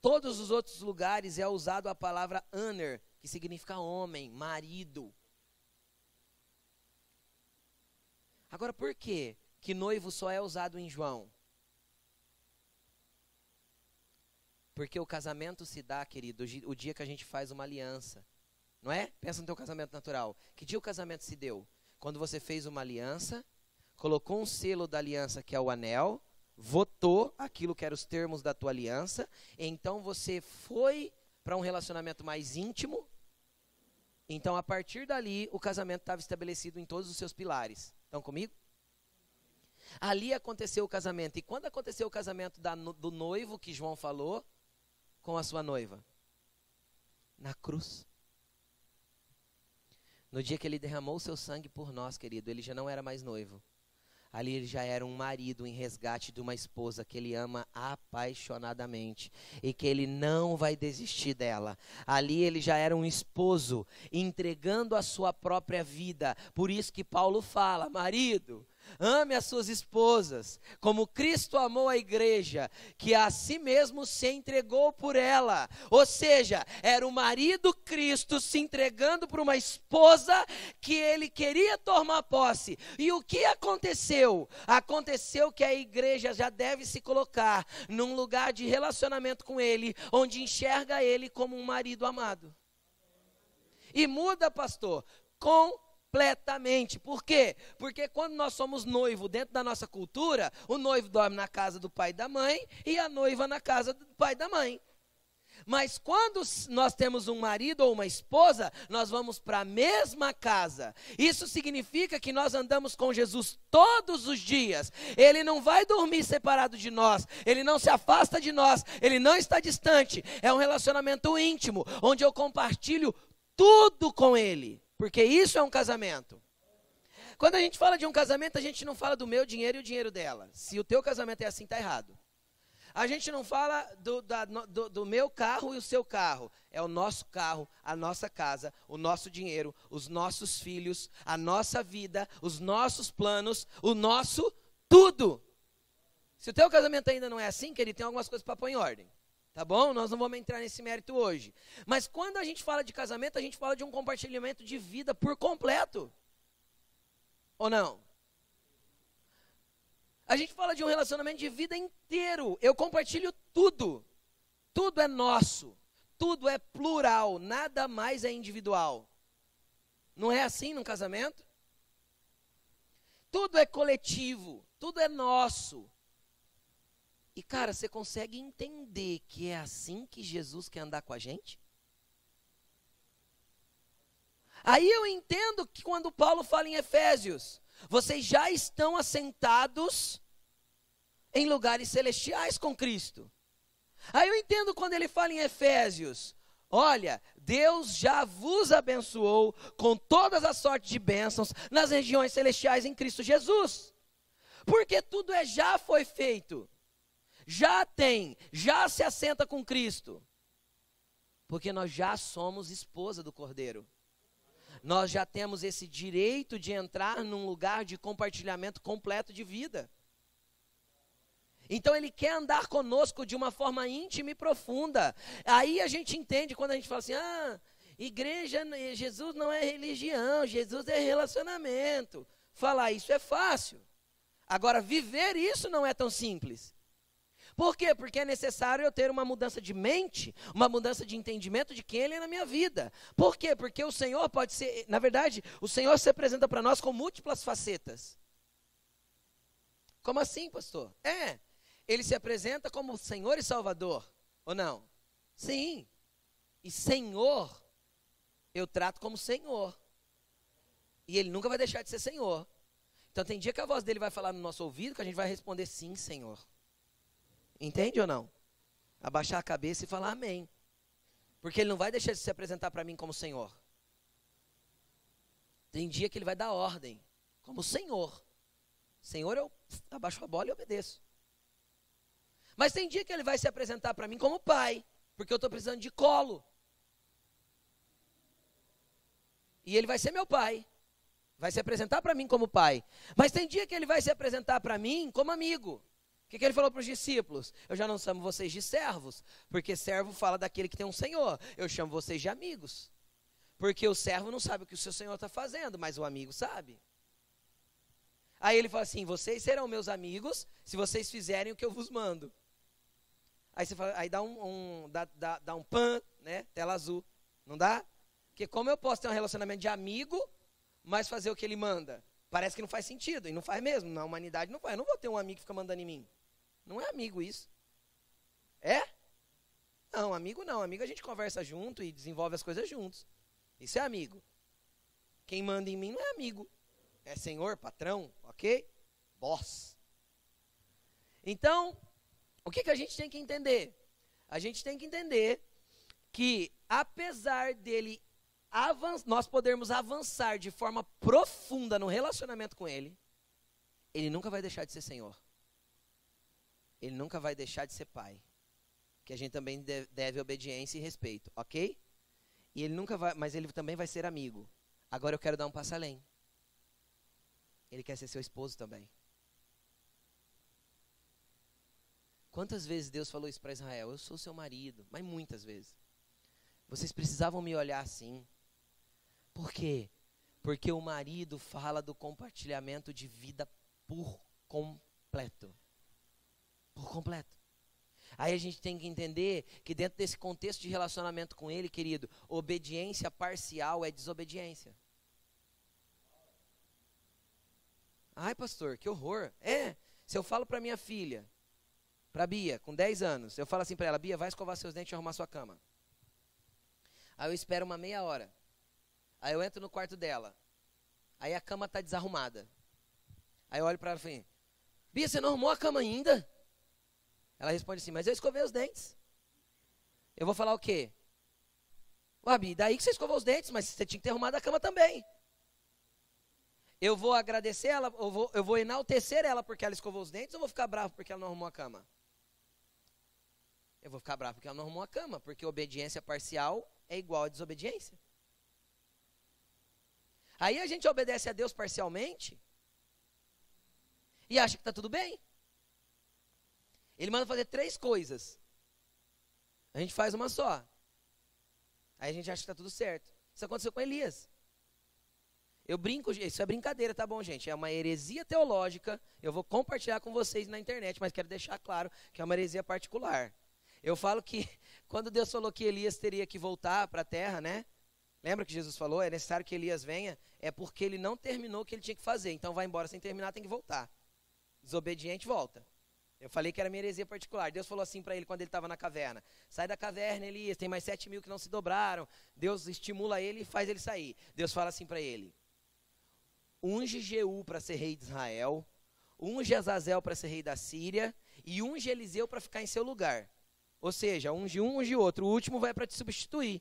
A: Todos os outros lugares é usado a palavra aner, que significa homem, marido. Agora, por que que noivo só é usado em João? Porque o casamento se dá, querido, o dia que a gente faz uma aliança. Não é? Pensa no teu casamento natural. Que dia o casamento se deu? Quando você fez uma aliança, colocou um selo da aliança que é o anel, votou aquilo que eram os termos da tua aliança, então você foi para um relacionamento mais íntimo. Então, a partir dali, o casamento estava estabelecido em todos os seus pilares. Estão comigo? Ali aconteceu o casamento. E quando aconteceu o casamento da, do noivo que João falou com a sua noiva? Na cruz. No dia que ele derramou seu sangue por nós, querido, ele já não era mais noivo. Ali ele já era um marido em resgate de uma esposa que ele ama apaixonadamente e que ele não vai desistir dela. Ali ele já era um esposo entregando a sua própria vida. Por isso que Paulo fala: marido, Ame as suas esposas, como Cristo amou a igreja, que a si mesmo se entregou por ela. Ou seja, era o marido Cristo se entregando por uma esposa que ele queria tomar posse. E o que aconteceu? Aconteceu que a igreja já deve se colocar num lugar de relacionamento com ele, onde enxerga ele como um marido amado. E muda, pastor, com completamente. Por quê? Porque quando nós somos noivo dentro da nossa cultura, o noivo dorme na casa do pai e da mãe e a noiva na casa do pai e da mãe. Mas quando nós temos um marido ou uma esposa, nós vamos para a mesma casa. Isso significa que nós andamos com Jesus todos os dias. Ele não vai dormir separado de nós, ele não se afasta de nós, ele não está distante. É um relacionamento íntimo, onde eu compartilho tudo com ele. Porque isso é um casamento. Quando a gente fala de um casamento, a gente não fala do meu dinheiro e o dinheiro dela. Se o teu casamento é assim, está errado. A gente não fala do, da, do, do, meu carro e o seu carro. É o nosso carro, a nossa casa, o nosso dinheiro, os nossos filhos, a nossa vida, os nossos planos, o nosso tudo. Se o teu casamento ainda não é assim, que ele tem algumas coisas para pôr em ordem. Tá bom? Nós não vamos entrar nesse mérito hoje. Mas quando a gente fala de casamento, a gente fala de um compartilhamento de vida por completo. Ou não? A gente fala de um relacionamento de vida inteiro. Eu compartilho tudo. Tudo é nosso. Tudo é plural. Nada mais é individual. Não é assim num casamento? Tudo é coletivo. Tudo é nosso. E cara, você consegue entender que é assim que Jesus quer andar com a gente? Aí eu entendo que quando Paulo fala em Efésios, vocês já estão assentados em lugares celestiais com Cristo. Aí eu entendo quando ele fala em Efésios, olha, Deus já vos abençoou com todas as sortes de bênçãos nas regiões celestiais em Cristo Jesus. Porque tudo é já foi feito já tem, já se assenta com Cristo. Porque nós já somos esposa do Cordeiro. Nós já temos esse direito de entrar num lugar de compartilhamento completo de vida. Então ele quer andar conosco de uma forma íntima e profunda. Aí a gente entende quando a gente fala assim: ah, igreja, Jesus não é religião, Jesus é relacionamento. Falar isso é fácil. Agora, viver isso não é tão simples. Por quê? Porque é necessário eu ter uma mudança de mente, uma mudança de entendimento de quem Ele é na minha vida. Por quê? Porque o Senhor pode ser, na verdade, o Senhor se apresenta para nós com múltiplas facetas. Como assim, pastor? É, Ele se apresenta como Senhor e Salvador, ou não? Sim. E Senhor, eu trato como Senhor. E Ele nunca vai deixar de ser Senhor. Então tem dia que a voz dele vai falar no nosso ouvido que a gente vai responder sim, Senhor. Entende ou não? Abaixar a cabeça e falar amém. Porque ele não vai deixar de se apresentar para mim como Senhor. Tem dia que ele vai dar ordem, como Senhor. Senhor, eu abaixo a bola e obedeço. Mas tem dia que ele vai se apresentar para mim como pai, porque eu estou precisando de colo. E ele vai ser meu pai. Vai se apresentar para mim como pai. Mas tem dia que ele vai se apresentar para mim como amigo. O que, que ele falou para os discípulos? Eu já não chamo vocês de servos, porque servo fala daquele que tem um senhor. Eu chamo vocês de amigos. Porque o servo não sabe o que o seu senhor está fazendo, mas o amigo sabe. Aí ele fala assim: vocês serão meus amigos se vocês fizerem o que eu vos mando. Aí, você fala, aí dá um, um dá, dá, dá um pan, né? Tela azul. Não dá? Porque como eu posso ter um relacionamento de amigo, mas fazer o que ele manda? Parece que não faz sentido, e não faz mesmo. Na humanidade não faz. Eu não vou ter um amigo que fica mandando em mim. Não é amigo isso. É? Não, amigo não. Amigo a gente conversa junto e desenvolve as coisas juntos. Isso é amigo. Quem manda em mim não é amigo. É senhor, patrão, ok? Boss. Então, o que, que a gente tem que entender? A gente tem que entender que, apesar dele nós podermos avançar de forma profunda no relacionamento com ele, ele nunca vai deixar de ser Senhor. Ele nunca vai deixar de ser pai. Que a gente também deve obediência e respeito, ok? E ele nunca vai, mas ele também vai ser amigo. Agora eu quero dar um passo além. Ele quer ser seu esposo também. Quantas vezes Deus falou isso para Israel? Eu sou seu marido, mas muitas vezes. Vocês precisavam me olhar assim. Por quê? Porque o marido fala do compartilhamento de vida por completo. Por completo. Aí a gente tem que entender que dentro desse contexto de relacionamento com ele, querido, obediência parcial é desobediência. Ai, pastor, que horror. É, se eu falo para minha filha, para Bia, com 10 anos, eu falo assim para ela, Bia, vai escovar seus dentes e arrumar sua cama. Aí eu espero uma meia hora. Aí eu entro no quarto dela. Aí a cama está desarrumada. Aí eu olho para ela e falo, Bia, você não arrumou a cama ainda? Ela responde assim, mas eu escovei os dentes. Eu vou falar o quê? Bia, daí que você escovou os dentes, mas você tinha que ter arrumado a cama também. Eu vou agradecer ela, eu vou, eu vou enaltecer ela porque ela escovou os dentes ou vou ficar bravo porque ela não arrumou a cama? Eu vou ficar bravo porque ela não arrumou a cama, porque obediência parcial é igual a desobediência. Aí a gente obedece a Deus parcialmente e acha que está tudo bem. Ele manda fazer três coisas. A gente faz uma só. Aí a gente acha que está tudo certo. Isso aconteceu com Elias. Eu brinco, isso é brincadeira, tá bom, gente? É uma heresia teológica. Eu vou compartilhar com vocês na internet, mas quero deixar claro que é uma heresia particular. Eu falo que quando Deus falou que Elias teria que voltar para a terra, né? Lembra que Jesus falou? É necessário que Elias venha, é porque ele não terminou o que ele tinha que fazer. Então vai embora sem terminar, tem que voltar. Desobediente volta. Eu falei que era minha heresia particular. Deus falou assim para ele quando ele estava na caverna: Sai da caverna, Elias, tem mais sete mil que não se dobraram. Deus estimula ele e faz ele sair. Deus fala assim para ele: unge Jeú para ser rei de Israel, unge Azazel para ser rei da Síria e unge Eliseu para ficar em seu lugar. Ou seja, unge um, unge outro. O último vai para te substituir.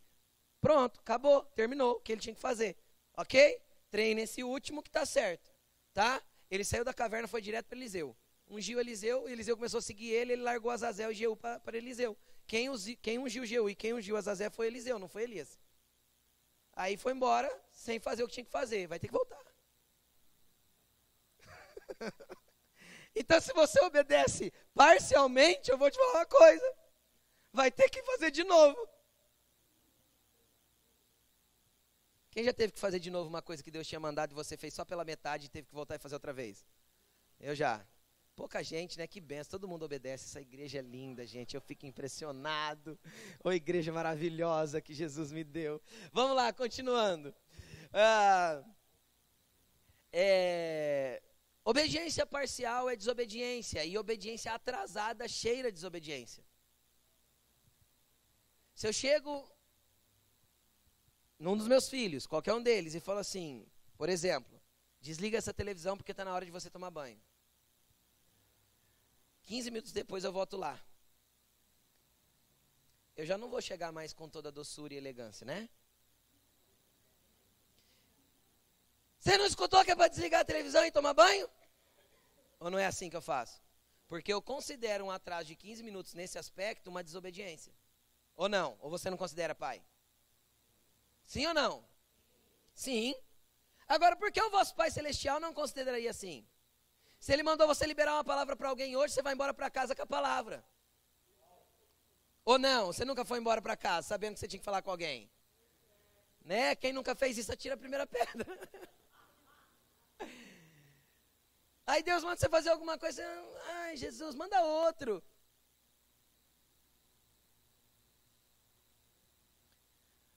A: Pronto, acabou, terminou o que ele tinha que fazer. Ok? Treine esse último que está certo. Tá? Ele saiu da caverna foi direto para Eliseu. Ungiu Eliseu, Eliseu começou a seguir ele, ele largou Azazel e Jeú para Eliseu. Quem, quem ungiu Jeú e quem ungiu Azazel foi Eliseu, não foi Elias. Aí foi embora sem fazer o que tinha que fazer. Vai ter que voltar. então, se você obedece parcialmente, eu vou te falar uma coisa: vai ter que fazer de novo. Quem já teve que fazer de novo uma coisa que Deus tinha mandado e você fez só pela metade e teve que voltar e fazer outra vez? Eu já. Pouca gente, né? Que benção. Todo mundo obedece. Essa igreja é linda, gente. Eu fico impressionado. Ô, igreja maravilhosa que Jesus me deu. Vamos lá, continuando. Ah, é, Obediência parcial é desobediência, e obediência atrasada cheira desobediência. Se eu chego num dos meus filhos, qualquer um deles, e falo assim, por exemplo, desliga essa televisão porque está na hora de você tomar banho. 15 minutos depois eu volto lá. Eu já não vou chegar mais com toda a doçura e elegância, né? Você não escutou que é para desligar a televisão e tomar banho? Ou não é assim que eu faço? Porque eu considero um atraso de 15 minutos nesse aspecto uma desobediência. Ou não? Ou você não considera, pai? Sim ou não? Sim. Agora, por que o vosso Pai Celestial não consideraria assim? Se ele mandou você liberar uma palavra para alguém hoje, você vai embora para casa com a palavra. Ou não? Você nunca foi embora para casa sabendo que você tinha que falar com alguém? Né? Quem nunca fez isso, atira a primeira pedra. Aí Deus manda você fazer alguma coisa, ai Jesus, manda outro.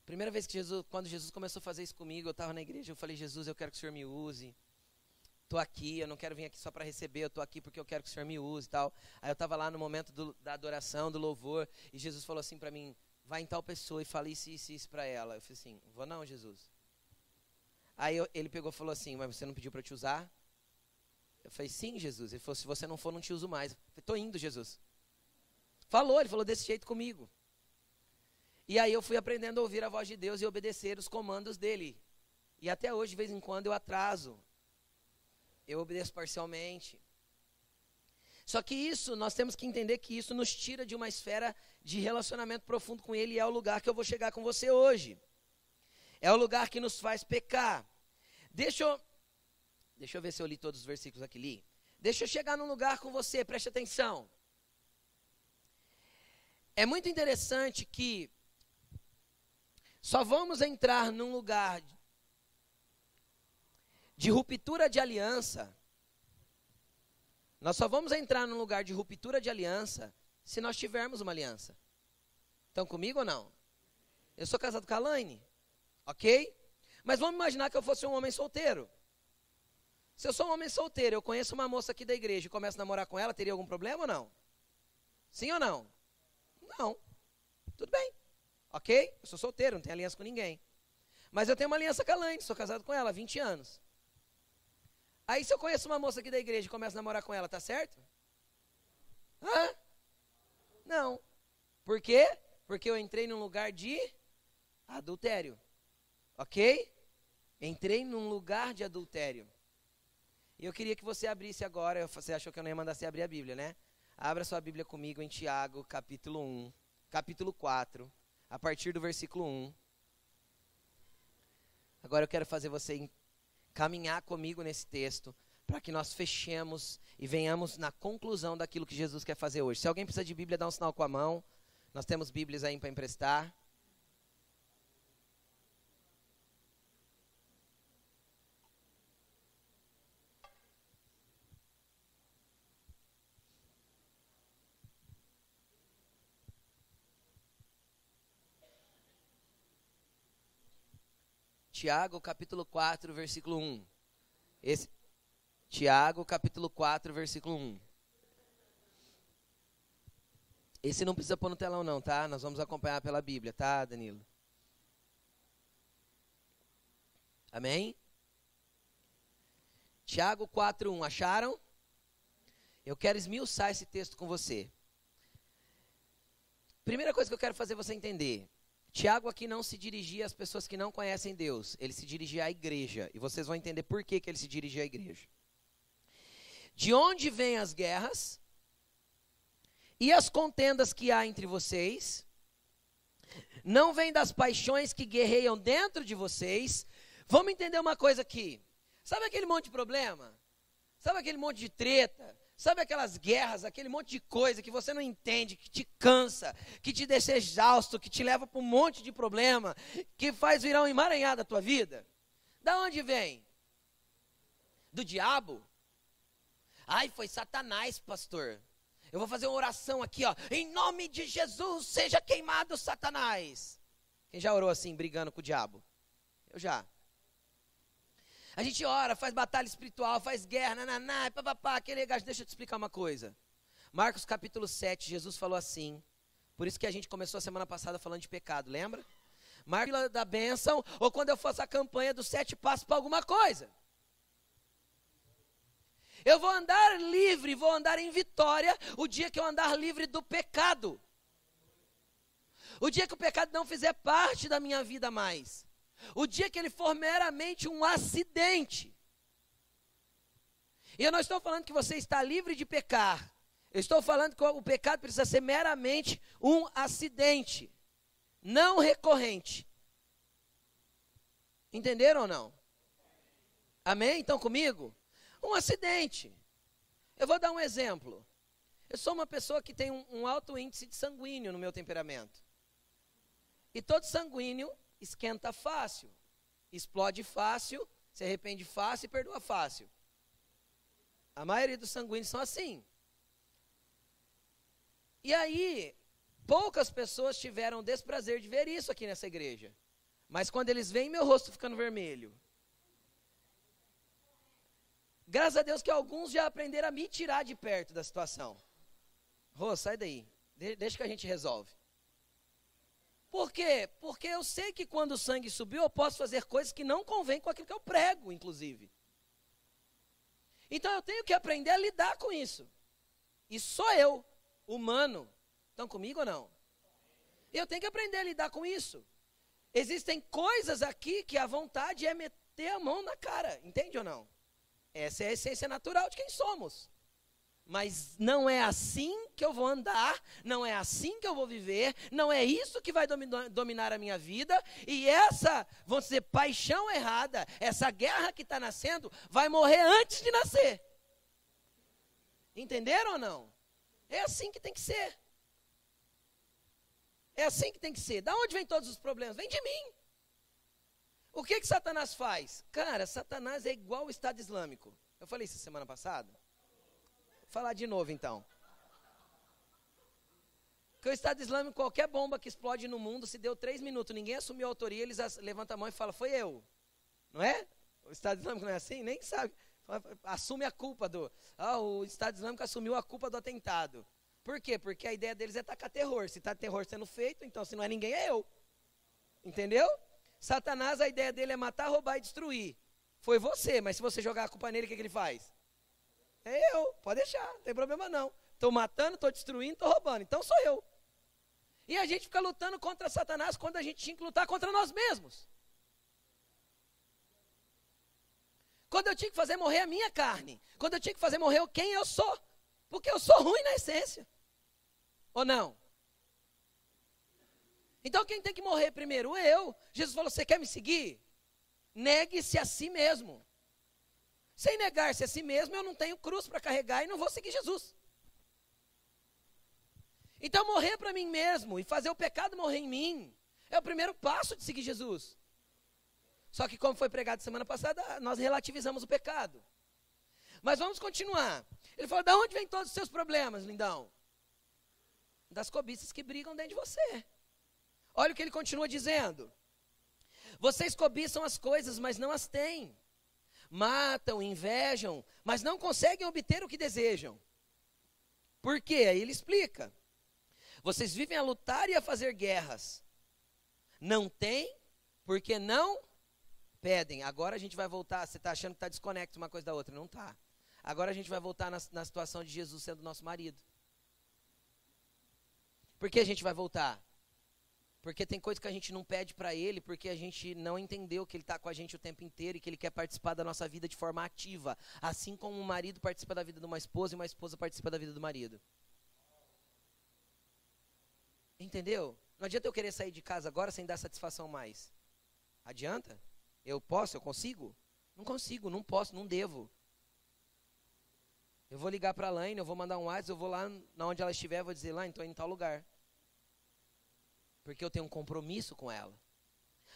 A: Primeira vez que Jesus, quando Jesus começou a fazer isso comigo, eu estava na igreja, eu falei, Jesus, eu quero que o Senhor me use. Estou aqui, eu não quero vir aqui só para receber, eu estou aqui porque eu quero que o Senhor me use e tal. Aí eu estava lá no momento do, da adoração, do louvor, e Jesus falou assim para mim, vai em tal pessoa e fale isso, isso, isso para ela. Eu falei assim, vou não, Jesus. Aí eu, ele pegou e falou assim, mas você não pediu para te usar? Eu falei, sim, Jesus. Ele falou, se você não for, não te uso mais. Eu falei, estou indo, Jesus. Falou, ele falou desse jeito comigo. E aí eu fui aprendendo a ouvir a voz de Deus e obedecer os comandos dele. E até hoje, de vez em quando, eu atraso. Eu obedeço parcialmente. Só que isso, nós temos que entender que isso nos tira de uma esfera de relacionamento profundo com Ele e é o lugar que eu vou chegar com você hoje. É o lugar que nos faz pecar. Deixa eu, deixa eu ver se eu li todos os versículos aqui. Li. Deixa eu chegar num lugar com você, preste atenção. É muito interessante que só vamos entrar num lugar de ruptura de aliança. Nós só vamos entrar num lugar de ruptura de aliança se nós tivermos uma aliança. Estão comigo ou não? Eu sou casado com a Laine, ok? Mas vamos imaginar que eu fosse um homem solteiro. Se eu sou um homem solteiro, eu conheço uma moça aqui da igreja e começo a namorar com ela, teria algum problema ou não? Sim ou não? Não. Tudo bem. Ok? Eu sou solteiro, não tenho aliança com ninguém. Mas eu tenho uma aliança com a Laine, sou casado com ela há 20 anos. Aí se eu conheço uma moça aqui da igreja e começo a namorar com ela, tá certo? Hã? Não. Por quê? Porque eu entrei num lugar de adultério. Ok? Entrei num lugar de adultério. E eu queria que você abrisse agora, você achou que eu não ia mandar você abrir a Bíblia, né? Abra sua Bíblia comigo em Tiago, capítulo 1, capítulo 4, a partir do versículo 1. Agora eu quero fazer você caminhar comigo nesse texto, para que nós fechemos e venhamos na conclusão daquilo que Jesus quer fazer hoje. Se alguém precisa de Bíblia, dá um sinal com a mão. Nós temos Bíblias aí para emprestar. Tiago, capítulo 4, versículo 1. Esse, Tiago, capítulo 4, versículo 1. Esse não precisa pôr no telão não, tá? Nós vamos acompanhar pela Bíblia, tá, Danilo? Amém? Tiago 4:1, acharam? Eu quero esmiuçar esse texto com você. Primeira coisa que eu quero fazer você entender. Tiago aqui não se dirigia às pessoas que não conhecem Deus, ele se dirigia à igreja. E vocês vão entender por que, que ele se dirigia à igreja. De onde vêm as guerras e as contendas que há entre vocês? Não vêm das paixões que guerreiam dentro de vocês? Vamos entender uma coisa aqui. Sabe aquele monte de problema? Sabe aquele monte de treta? Sabe aquelas guerras, aquele monte de coisa que você não entende, que te cansa, que te deixa exausto, que te leva para um monte de problema, que faz virar um emaranhado a tua vida? Da onde vem? Do diabo? Ai, foi Satanás, pastor. Eu vou fazer uma oração aqui, ó. Em nome de Jesus, seja queimado Satanás. Quem já orou assim, brigando com o diabo? Eu já. A gente ora, faz batalha espiritual, faz guerra, nananá, papapá, aquele gajo. Deixa eu te explicar uma coisa. Marcos capítulo 7, Jesus falou assim. Por isso que a gente começou a semana passada falando de pecado, lembra? Marcos da bênção, ou quando eu faço a campanha dos sete passos para alguma coisa. Eu vou andar livre, vou andar em vitória o dia que eu andar livre do pecado. O dia que o pecado não fizer parte da minha vida mais. O dia que ele for meramente um acidente. E eu não estou falando que você está livre de pecar. Eu estou falando que o pecado precisa ser meramente um acidente, não recorrente. Entenderam ou não? Amém? Então comigo? Um acidente. Eu vou dar um exemplo. Eu sou uma pessoa que tem um, um alto índice de sanguíneo no meu temperamento. E todo sanguíneo esquenta fácil, explode fácil, se arrepende fácil e perdoa fácil. A maioria dos sanguíneos são assim. E aí, poucas pessoas tiveram o desprazer de ver isso aqui nessa igreja. Mas quando eles veem meu rosto ficando vermelho, graças a Deus que alguns já aprenderam a me tirar de perto da situação. Rô, sai daí. De deixa que a gente resolve. Por quê? Porque eu sei que quando o sangue subiu, eu posso fazer coisas que não convêm com aquilo que eu prego, inclusive. Então eu tenho que aprender a lidar com isso. E sou eu, humano. Estão comigo ou não? Eu tenho que aprender a lidar com isso. Existem coisas aqui que a vontade é meter a mão na cara, entende ou não? Essa é a essência natural de quem somos. Mas não é assim que eu vou andar, não é assim que eu vou viver, não é isso que vai dominar a minha vida, e essa, vamos dizer, paixão errada, essa guerra que está nascendo, vai morrer antes de nascer. Entenderam ou não? É assim que tem que ser. É assim que tem que ser. Da onde vem todos os problemas? Vem de mim. O que que Satanás faz? Cara, Satanás é igual o Estado Islâmico. Eu falei isso semana passada. Falar de novo então. Que o Estado Islâmico, qualquer bomba que explode no mundo, se deu três minutos, ninguém assumiu a autoria, eles levantam a mão e falam, foi eu. Não é? O Estado Islâmico não é assim? Nem sabe. Assume a culpa do. Ah, o Estado Islâmico assumiu a culpa do atentado. Por quê? Porque a ideia deles é tacar terror. Se está terror sendo feito, então se não é ninguém, é eu. Entendeu? Satanás, a ideia dele é matar, roubar e destruir. Foi você, mas se você jogar a culpa nele, o que, que ele faz? É eu, pode deixar, não tem problema não. Estou matando, estou destruindo, estou roubando, então sou eu. E a gente fica lutando contra Satanás quando a gente tinha que lutar contra nós mesmos. Quando eu tinha que fazer morrer a minha carne. Quando eu tinha que fazer morrer quem eu sou. Porque eu sou ruim na essência. Ou não? Então quem tem que morrer primeiro? Eu. Jesus falou: Você quer me seguir? Negue-se a si mesmo. Sem negar-se a si mesmo, eu não tenho cruz para carregar e não vou seguir Jesus. Então, morrer para mim mesmo e fazer o pecado morrer em mim é o primeiro passo de seguir Jesus. Só que, como foi pregado semana passada, nós relativizamos o pecado. Mas vamos continuar. Ele falou: da onde vem todos os seus problemas, lindão? Das cobiças que brigam dentro de você. Olha o que ele continua dizendo. Vocês cobiçam as coisas, mas não as têm. Matam, invejam, mas não conseguem obter o que desejam. Por quê? Aí ele explica. Vocês vivem a lutar e a fazer guerras. Não têm, porque não pedem. Agora a gente vai voltar. Você está achando que está desconecto uma coisa da outra? Não está. Agora a gente vai voltar na, na situação de Jesus sendo nosso marido. Por que a gente vai voltar? Porque tem coisa que a gente não pede para ele, porque a gente não entendeu que ele está com a gente o tempo inteiro e que ele quer participar da nossa vida de forma ativa. Assim como um marido participa da vida de uma esposa e uma esposa participa da vida do marido. Entendeu? Não adianta eu querer sair de casa agora sem dar satisfação mais. Adianta? Eu posso? Eu consigo? Não consigo, não posso, não devo. Eu vou ligar para a Laine, eu vou mandar um WhatsApp, eu vou lá na onde ela estiver, vou dizer, estou indo em tal lugar. Porque eu tenho um compromisso com ela.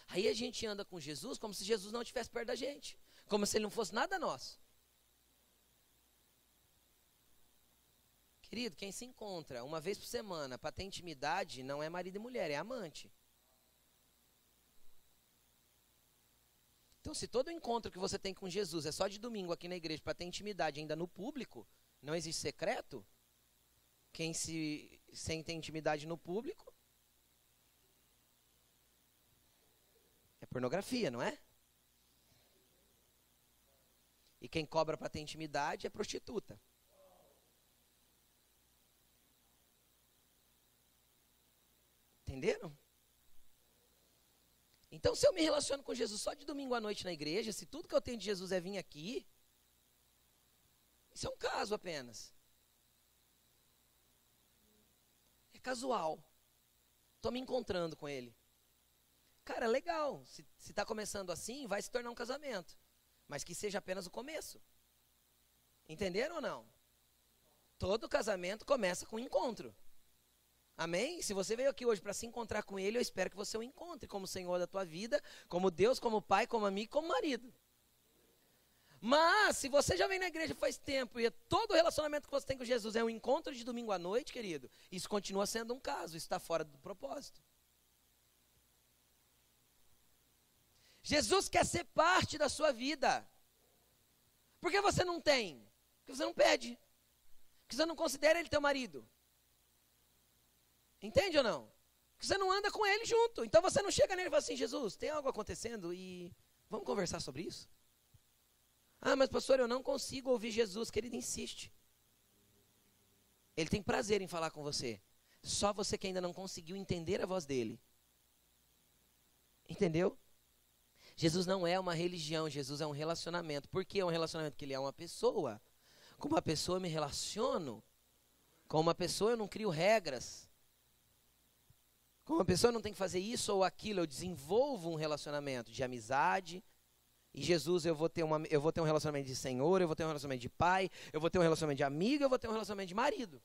A: Aí a gente anda com Jesus como se Jesus não estivesse perto da gente. Como se ele não fosse nada nosso. Querido, quem se encontra uma vez por semana para ter intimidade não é marido e mulher, é amante. Então, se todo encontro que você tem com Jesus é só de domingo aqui na igreja para ter intimidade ainda no público, não existe secreto, quem se sem ter intimidade no público pornografia, não é? E quem cobra para ter intimidade é prostituta. Entenderam? Então, se eu me relaciono com Jesus só de domingo à noite na igreja, se tudo que eu tenho de Jesus é vir aqui, isso é um caso apenas. É casual. Estou me encontrando com ele. Cara, legal. Se está começando assim, vai se tornar um casamento. Mas que seja apenas o começo. Entenderam ou não? Todo casamento começa com um encontro. Amém? Se você veio aqui hoje para se encontrar com Ele, eu espero que você o encontre como Senhor da tua vida, como Deus, como Pai, como amigo, como marido. Mas, se você já vem na igreja faz tempo e todo o relacionamento que você tem com Jesus é um encontro de domingo à noite, querido, isso continua sendo um caso, isso está fora do propósito. Jesus quer ser parte da sua vida. Por que você não tem? Porque você não pede. Porque você não considera ele teu marido. Entende ou não? Porque você não anda com ele junto. Então você não chega nele e fala assim: Jesus, tem algo acontecendo e vamos conversar sobre isso? Ah, mas pastor, eu não consigo ouvir Jesus, que ele insiste. Ele tem prazer em falar com você. Só você que ainda não conseguiu entender a voz dele. Entendeu? Jesus não é uma religião, Jesus é um relacionamento. Por que é um relacionamento? Porque ele é uma pessoa. Com uma pessoa eu me relaciono. Com uma pessoa eu não crio regras. Com uma pessoa eu não tem que fazer isso ou aquilo, eu desenvolvo um relacionamento de amizade. E Jesus, eu vou ter uma, eu vou ter um relacionamento de Senhor, eu vou ter um relacionamento de pai, eu vou ter um relacionamento de amigo, eu vou ter um relacionamento de marido.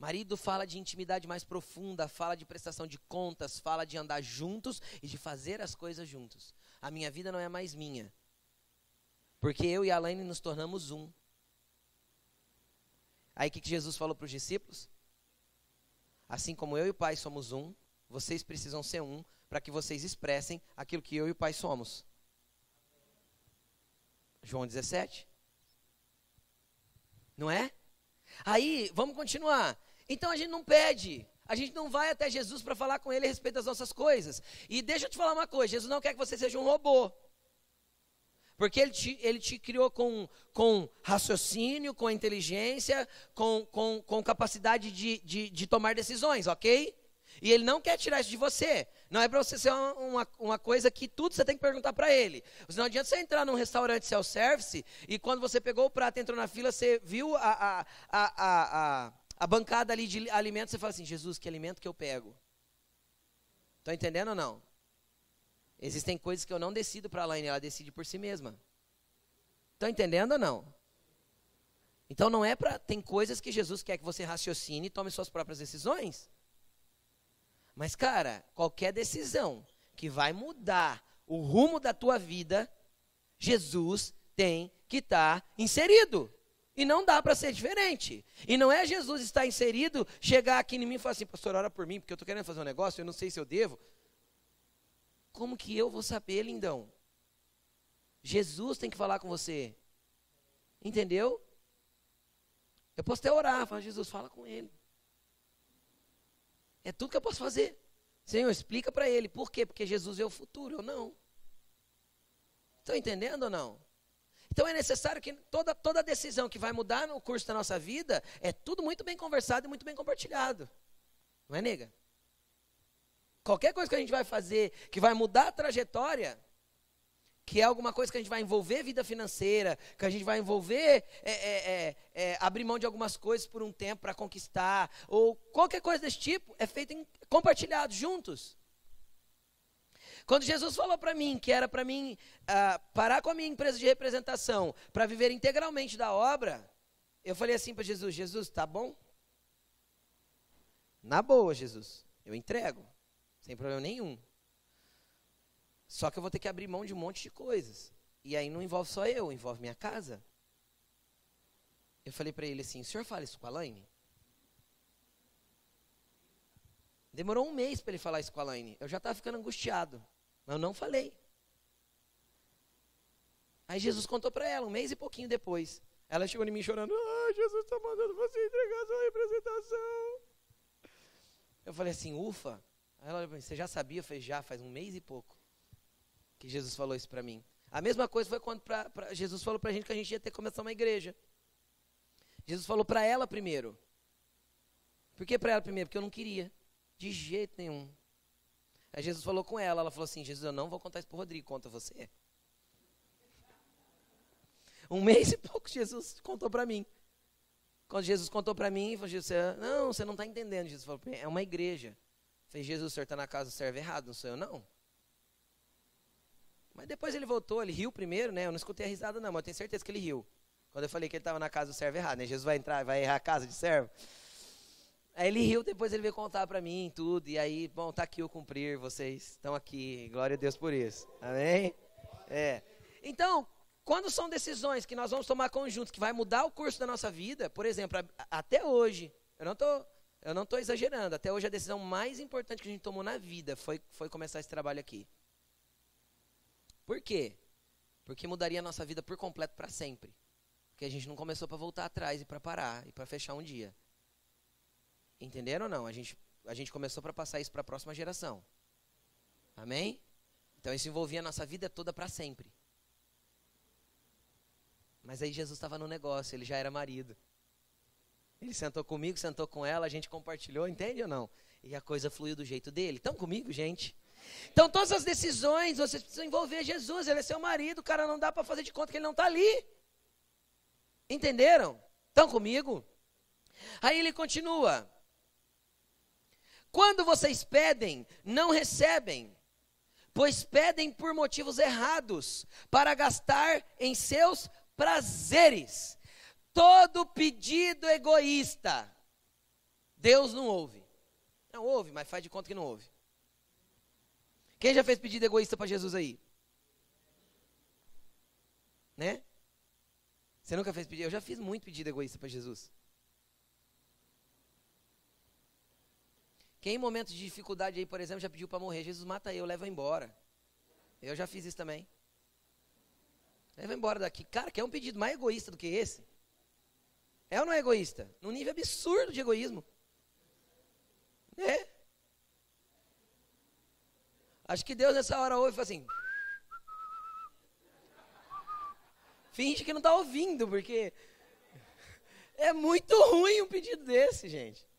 A: Marido fala de intimidade mais profunda, fala de prestação de contas, fala de andar juntos e de fazer as coisas juntos. A minha vida não é mais minha. Porque eu e a Alaine nos tornamos um. Aí o que, que Jesus falou para os discípulos? Assim como eu e o Pai somos um, vocês precisam ser um para que vocês expressem aquilo que eu e o Pai somos. João 17. Não é? Aí, vamos continuar. Então a gente não pede, a gente não vai até Jesus para falar com ele a respeito das nossas coisas. E deixa eu te falar uma coisa: Jesus não quer que você seja um robô. Porque ele te, ele te criou com, com raciocínio, com inteligência, com, com, com capacidade de, de, de tomar decisões, ok? E ele não quer tirar isso de você. Não é para você ser uma, uma, coisa que tudo você tem que perguntar para ele. Não adianta você entrar num restaurante self-service e quando você pegou o prato e entrou na fila, você viu a, a, a, a, a bancada ali de alimentos, você fala assim, Jesus, que alimento que eu pego? Estão entendendo ou não? Existem coisas que eu não decido para a Laine, ela decide por si mesma. Estão entendendo ou não? Então não é para. Tem coisas que Jesus quer que você raciocine e tome suas próprias decisões. Mas, cara, qualquer decisão que vai mudar o rumo da tua vida, Jesus tem que estar tá inserido. E não dá para ser diferente. E não é Jesus estar inserido, chegar aqui em mim e falar assim, pastor, ora por mim, porque eu estou querendo fazer um negócio, eu não sei se eu devo. Como que eu vou saber, lindão? Jesus tem que falar com você. Entendeu? Eu posso até orar, falar, Jesus, fala com ele. É tudo que eu posso fazer. Senhor, explica para ele. Por quê? Porque Jesus é o futuro, ou não? Estão entendendo ou não? Então é necessário que toda, toda decisão que vai mudar no curso da nossa vida é tudo muito bem conversado e muito bem compartilhado. Não é, nega? Qualquer coisa que a gente vai fazer que vai mudar a trajetória, que é alguma coisa que a gente vai envolver vida financeira, que a gente vai envolver é, é, é, é abrir mão de algumas coisas por um tempo para conquistar, ou qualquer coisa desse tipo, é feito em, compartilhado, juntos. Quando Jesus falou para mim que era para mim uh, parar com a minha empresa de representação para viver integralmente da obra, eu falei assim para Jesus: Jesus, tá bom? Na boa, Jesus, eu entrego, sem problema nenhum. Só que eu vou ter que abrir mão de um monte de coisas. E aí não envolve só eu, envolve minha casa. Eu falei para ele assim: o senhor fala isso com a Laine? Demorou um mês para ele falar isso com a Laine. Eu já estava ficando angustiado. Mas eu não falei. Aí Jesus contou para ela, um mês e pouquinho depois. Ela chegou em mim chorando: Ah, Jesus está mandando você entregar sua representação. Eu falei assim: Ufa. Aí ela falou: Você já sabia? Eu falei: Já, faz um mês e pouco que Jesus falou isso para mim. A mesma coisa foi quando pra, pra, Jesus falou para a gente que a gente ia ter que começar uma igreja. Jesus falou para ela primeiro. Por que para ela primeiro? Porque eu não queria. De jeito nenhum. Aí Jesus falou com ela, ela falou assim, Jesus, eu não vou contar isso para Rodrigo, conta você. Um mês e pouco Jesus contou para mim. Quando Jesus contou para mim, falou, Jesus, não, você não está entendendo. Jesus falou, é uma igreja. Falei, Jesus, o senhor está na casa do servo errado, não sou eu não. Mas depois ele voltou, ele riu primeiro, né? Eu não escutei a risada não, mas eu tenho certeza que ele riu. Quando eu falei que ele estava na casa do servo errado, né? Jesus vai entrar, vai errar a casa de servo. Aí ele riu, depois ele veio contar para mim tudo. E aí, bom, tá aqui o cumprir, vocês estão aqui. Glória a Deus por isso. Amém? É. Então, quando são decisões que nós vamos tomar conjuntos, que vai mudar o curso da nossa vida, por exemplo, até hoje, eu não tô, eu não estou exagerando, até hoje a decisão mais importante que a gente tomou na vida foi, foi começar esse trabalho aqui. Por quê? Porque mudaria a nossa vida por completo para sempre. Porque a gente não começou para voltar atrás e para parar e para fechar um dia. Entenderam ou não? A gente, a gente começou para passar isso para a próxima geração. Amém? Então isso envolvia a nossa vida toda para sempre. Mas aí Jesus estava no negócio, ele já era marido. Ele sentou comigo, sentou com ela, a gente compartilhou, entende ou não? E a coisa fluiu do jeito dele. Estão comigo, gente? Então, todas as decisões, vocês precisam envolver Jesus. Ele é seu marido, o cara não dá para fazer de conta que ele não está ali. Entenderam? Estão comigo? Aí ele continua. Quando vocês pedem, não recebem, pois pedem por motivos errados, para gastar em seus prazeres. Todo pedido egoísta, Deus não ouve. Não ouve, mas faz de conta que não ouve. Quem já fez pedido egoísta para Jesus aí? Né? Você nunca fez pedido? Eu já fiz muito pedido egoísta para Jesus. Quem em momentos de dificuldade aí, por exemplo, já pediu para morrer, Jesus mata eu, leva embora. Eu já fiz isso também. Leva embora daqui. Cara, quer um pedido mais egoísta do que esse? É ou não é egoísta? Num nível absurdo de egoísmo. É. Acho que Deus nessa hora ouve e fala assim. Finge que não está ouvindo, porque é muito ruim um pedido desse, gente.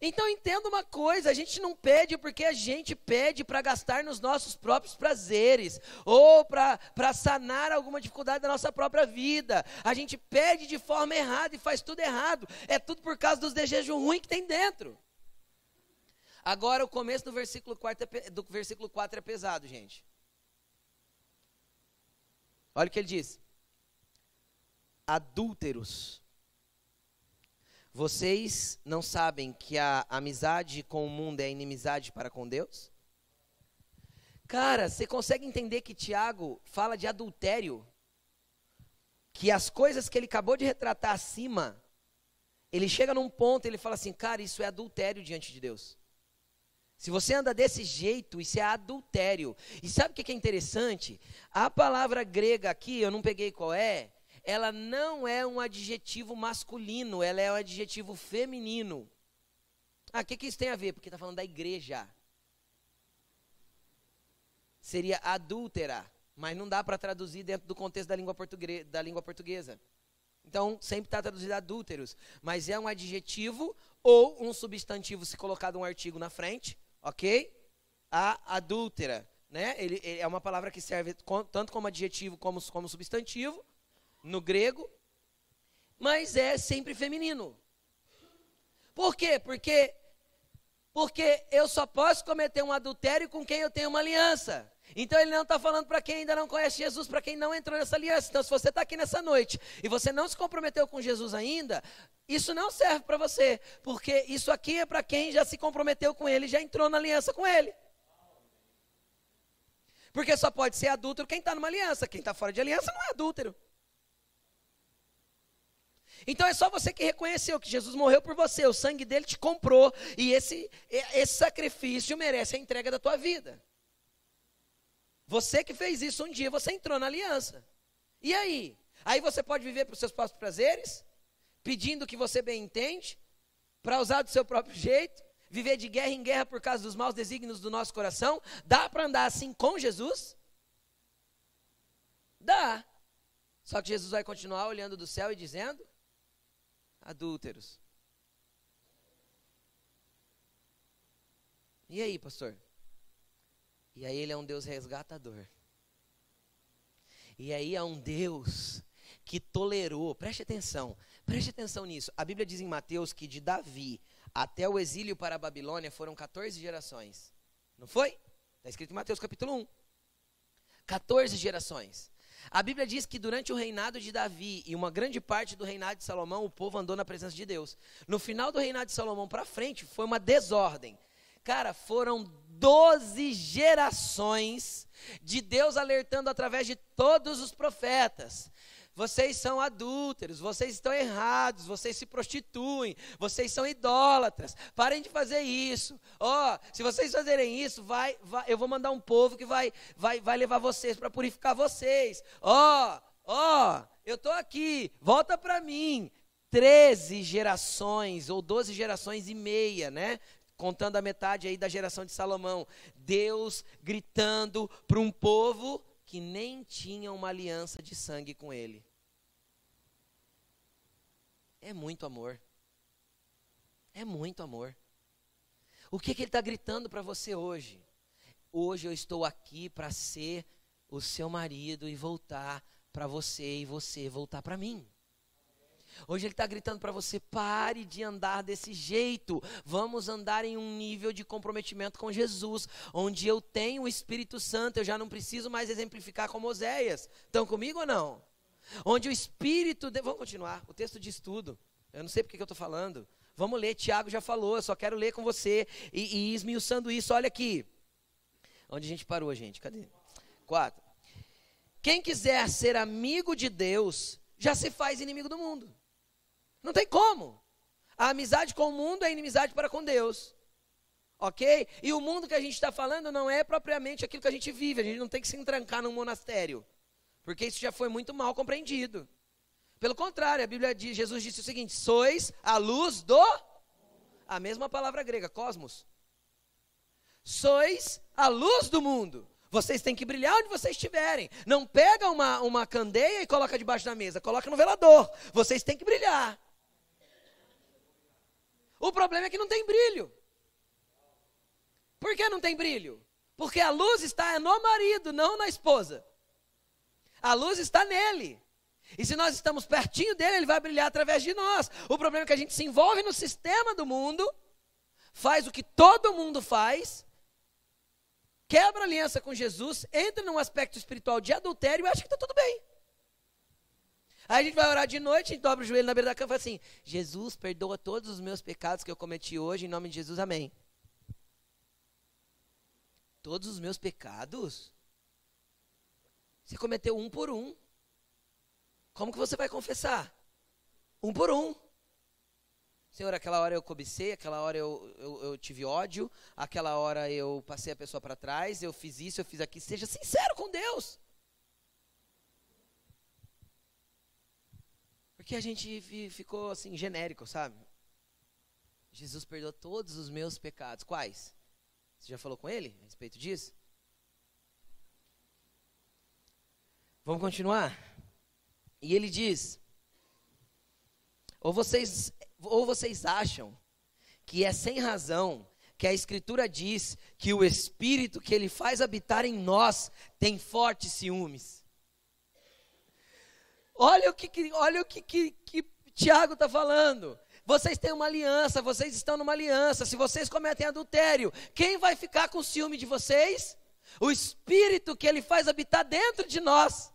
A: Então entenda uma coisa, a gente não pede porque a gente pede para gastar nos nossos próprios prazeres, ou para sanar alguma dificuldade da nossa própria vida. A gente pede de forma errada e faz tudo errado. É tudo por causa dos desejos ruins que tem dentro. Agora o começo do versículo 4 é, do versículo 4 é pesado, gente. Olha o que ele diz. Adúlteros. Vocês não sabem que a amizade com o mundo é inimizade para com Deus? Cara, você consegue entender que Tiago fala de adultério? Que as coisas que ele acabou de retratar acima, ele chega num ponto e ele fala assim, cara, isso é adultério diante de Deus. Se você anda desse jeito, isso é adultério. E sabe o que é interessante? A palavra grega aqui, eu não peguei qual é, ela não é um adjetivo masculino, ela é um adjetivo feminino. Ah, o que, que isso tem a ver? Porque está falando da igreja. Seria adúltera, mas não dá para traduzir dentro do contexto da língua, portuguesa, da língua portuguesa. Então, sempre está traduzido adúlteros, mas é um adjetivo ou um substantivo se colocado um artigo na frente, ok? A adúltera, né? Ele, ele é uma palavra que serve tanto como adjetivo como, como substantivo, no grego, mas é sempre feminino. Por quê? Porque porque eu só posso cometer um adultério com quem eu tenho uma aliança. Então ele não está falando para quem ainda não conhece Jesus, para quem não entrou nessa aliança. Então, se você está aqui nessa noite e você não se comprometeu com Jesus ainda, isso não serve para você, porque isso aqui é para quem já se comprometeu com ele, já entrou na aliança com ele. Porque só pode ser adúltero quem está numa aliança, quem está fora de aliança não é adúltero. Então é só você que reconheceu que Jesus morreu por você, o sangue dele te comprou e esse, esse sacrifício merece a entrega da tua vida. Você que fez isso um dia, você entrou na aliança. E aí? Aí você pode viver para os seus próprios prazeres, pedindo o que você bem entende, para usar do seu próprio jeito, viver de guerra em guerra por causa dos maus desígnios do nosso coração. Dá para andar assim com Jesus? Dá. Só que Jesus vai continuar olhando do céu e dizendo: adúlteros. E aí, pastor? E aí ele é um Deus resgatador. E aí é um Deus que tolerou, preste atenção, preste atenção nisso. A Bíblia diz em Mateus que de Davi até o exílio para a Babilônia foram 14 gerações. Não foi? Está escrito em Mateus capítulo 1. 14 gerações. A Bíblia diz que durante o reinado de Davi e uma grande parte do reinado de Salomão, o povo andou na presença de Deus. No final do reinado de Salomão para frente, foi uma desordem. Cara, foram 12 gerações de Deus alertando através de todos os profetas vocês são adúlteros, vocês estão errados, vocês se prostituem, vocês são idólatras. Parem de fazer isso. Ó, oh, se vocês fazerem isso, vai, vai, eu vou mandar um povo que vai, vai, vai levar vocês para purificar vocês. Ó, oh, ó, oh, eu estou aqui, volta para mim. Treze gerações ou doze gerações e meia, né? Contando a metade aí da geração de Salomão. Deus gritando para um povo que nem tinha uma aliança de sangue com ele. É muito amor. É muito amor. O que, que ele está gritando para você hoje? Hoje eu estou aqui para ser o seu marido e voltar para você e você voltar para mim. Hoje ele está gritando para você: pare de andar desse jeito. Vamos andar em um nível de comprometimento com Jesus, onde eu tenho o Espírito Santo, eu já não preciso mais exemplificar como Oséias. Estão comigo ou não? Onde o Espírito. De... Vamos continuar, o texto diz tudo. Eu não sei porque que eu estou falando. Vamos ler, Tiago já falou, eu só quero ler com você e, e esmiuçando isso. Olha aqui. Onde a gente parou, gente? Cadê? Quatro. Quem quiser ser amigo de Deus, já se faz inimigo do mundo. Não tem como. A amizade com o mundo é inimizade para com Deus. Ok? E o mundo que a gente está falando não é propriamente aquilo que a gente vive. A gente não tem que se entrancar num monastério. Porque isso já foi muito mal compreendido. Pelo contrário, a Bíblia diz, Jesus disse o seguinte: sois a luz do. A mesma palavra grega, cosmos. Sois a luz do mundo. Vocês têm que brilhar onde vocês estiverem. Não pega uma, uma candeia e coloca debaixo da mesa, coloca no velador. Vocês têm que brilhar. O problema é que não tem brilho. Por que não tem brilho? Porque a luz está no marido, não na esposa. A luz está nele. E se nós estamos pertinho dele, ele vai brilhar através de nós. O problema é que a gente se envolve no sistema do mundo, faz o que todo mundo faz, quebra aliança com Jesus, entra num aspecto espiritual de adultério e acha que está tudo bem. Aí a gente vai orar de noite, gente dobra o joelho na beira da cama e fala assim: Jesus, perdoa todos os meus pecados que eu cometi hoje, em nome de Jesus, amém. Todos os meus pecados? Você cometeu um por um. Como que você vai confessar? Um por um. Senhor, aquela hora eu cobicei, aquela hora eu, eu, eu tive ódio, aquela hora eu passei a pessoa para trás, eu fiz isso, eu fiz aquilo. Seja sincero com Deus. Porque a gente ficou assim, genérico, sabe? Jesus perdoou todos os meus pecados. Quais? Você já falou com ele a respeito disso? Vamos continuar? E ele diz: Ou vocês, ou vocês acham que é sem razão que a Escritura diz que o Espírito que ele faz habitar em nós tem fortes ciúmes? Olha o que, olha o que, que, que Tiago está falando. Vocês têm uma aliança, vocês estão numa aliança. Se vocês cometem adultério, quem vai ficar com ciúme de vocês? O Espírito que ele faz habitar dentro de nós.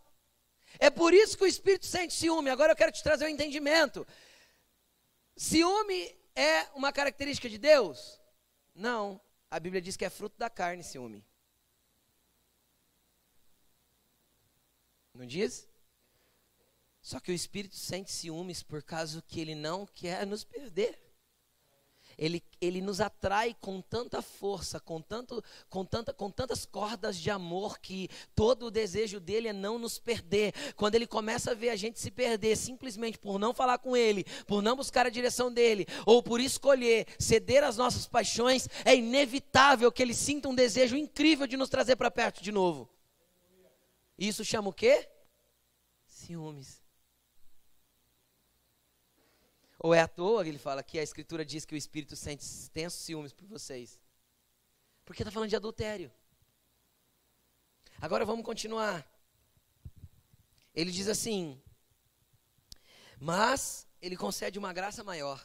A: É por isso que o Espírito sente ciúme. Agora eu quero te trazer um entendimento. Ciúme é uma característica de Deus? Não. A Bíblia diz que é fruto da carne ciúme. Não diz? Só que o Espírito sente ciúmes por causa que ele não quer nos perder. Ele, ele nos atrai com tanta força, com, tanto, com, tanta, com tantas cordas de amor que todo o desejo dele é não nos perder. Quando ele começa a ver a gente se perder simplesmente por não falar com ele, por não buscar a direção dele, ou por escolher ceder às nossas paixões, é inevitável que ele sinta um desejo incrível de nos trazer para perto de novo. Isso chama o quê? Ciúmes. Ou é à toa que ele fala que a Escritura diz que o Espírito sente tensos ciúmes por vocês? Porque está falando de adultério. Agora vamos continuar. Ele diz assim: Mas ele concede uma graça maior.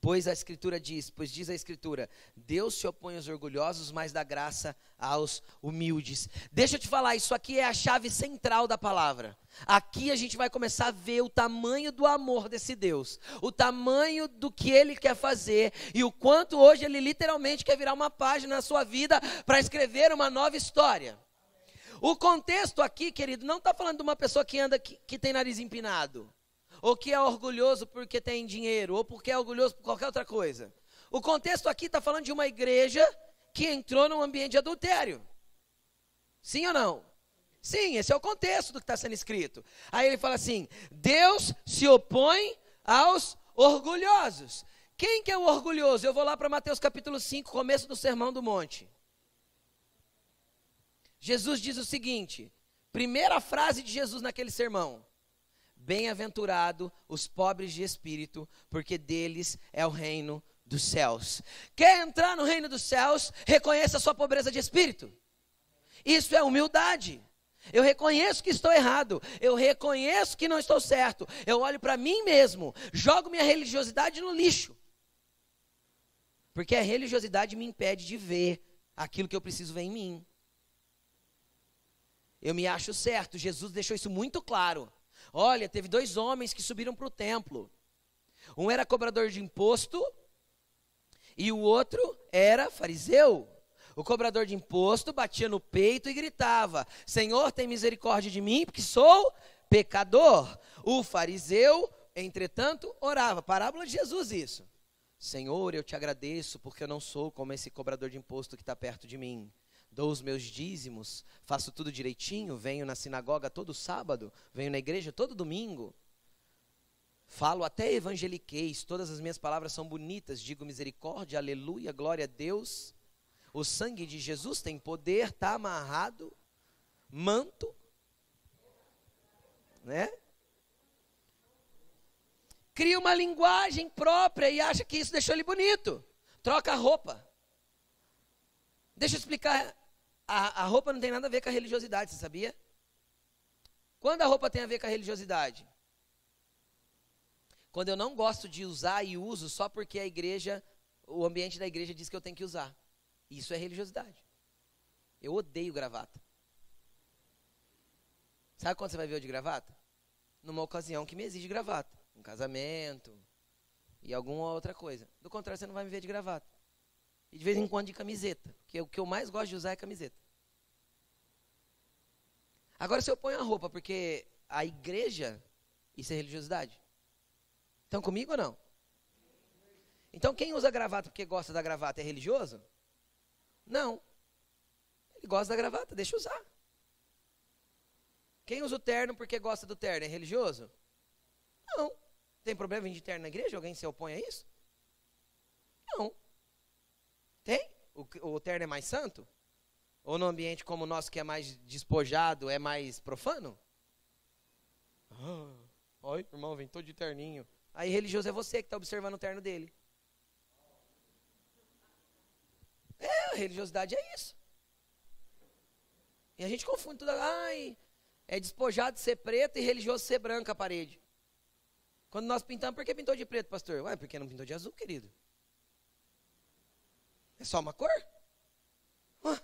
A: Pois a Escritura diz, pois diz a Escritura, Deus se opõe aos orgulhosos, mas dá graça aos humildes. Deixa eu te falar, isso aqui é a chave central da palavra. Aqui a gente vai começar a ver o tamanho do amor desse Deus, o tamanho do que ele quer fazer e o quanto hoje ele literalmente quer virar uma página na sua vida para escrever uma nova história. O contexto aqui, querido, não está falando de uma pessoa que anda que, que tem nariz empinado ou que é orgulhoso porque tem dinheiro, ou porque é orgulhoso por qualquer outra coisa. O contexto aqui está falando de uma igreja que entrou num ambiente de adultério. Sim ou não? Sim, esse é o contexto do que está sendo escrito. Aí ele fala assim: Deus se opõe aos orgulhosos. Quem que é o orgulhoso? Eu vou lá para Mateus capítulo 5, começo do Sermão do Monte. Jesus diz o seguinte: primeira frase de Jesus naquele sermão: Bem-aventurado os pobres de espírito, porque deles é o reino dos céus. Quer entrar no reino dos céus? Reconheça a sua pobreza de espírito. Isso é humildade. Eu reconheço que estou errado. Eu reconheço que não estou certo. Eu olho para mim mesmo, jogo minha religiosidade no lixo. Porque a religiosidade me impede de ver aquilo que eu preciso ver em mim. Eu me acho certo. Jesus deixou isso muito claro. Olha, teve dois homens que subiram para o templo. Um era cobrador de imposto e o outro era fariseu. O cobrador de imposto batia no peito e gritava: Senhor, tem misericórdia de mim, porque sou pecador. O fariseu, entretanto, orava. Parábola de Jesus, isso. Senhor, eu te agradeço porque eu não sou como esse cobrador de imposto que está perto de mim. Dou os meus dízimos, faço tudo direitinho, venho na sinagoga todo sábado, venho na igreja todo domingo. Falo até evangeliqueis, todas as minhas palavras são bonitas, digo misericórdia, aleluia, glória a Deus. O sangue de Jesus tem poder, está amarrado, manto, né? Cria uma linguagem própria e acha que isso deixou ele bonito. Troca a roupa. Deixa eu explicar. A, a roupa não tem nada a ver com a religiosidade, você sabia? Quando a roupa tem a ver com a religiosidade? Quando eu não gosto de usar e uso só porque a igreja, o ambiente da igreja diz que eu tenho que usar. Isso é religiosidade. Eu odeio gravata. Sabe quando você vai ver eu de gravata? Numa ocasião que me exige gravata. Um casamento e alguma outra coisa. Do contrário, você não vai me ver de gravata. E de vez em quando de camiseta. Porque o que eu mais gosto de usar é camiseta. Agora, se eu ponho a roupa porque a igreja, isso é religiosidade? Estão comigo ou não? Então, quem usa gravata porque gosta da gravata é religioso? Não. Ele gosta da gravata, deixa usar. Quem usa o terno porque gosta do terno é religioso? Não. Tem problema vir de terno na igreja? Alguém se opõe a isso? Não. Tem? O, o terno é mais santo? Ou no ambiente como o nosso, que é mais despojado, é mais profano? Ah, oi, irmão, vem todo de terninho. Aí religioso é você que está observando o terno dele. É, a religiosidade é isso. E a gente confunde tudo. Ai, é despojado de ser preto e religioso ser branco a parede. Quando nós pintamos, por que pintou de preto, pastor? Ué, porque não pintou de azul, querido? É só uma cor? O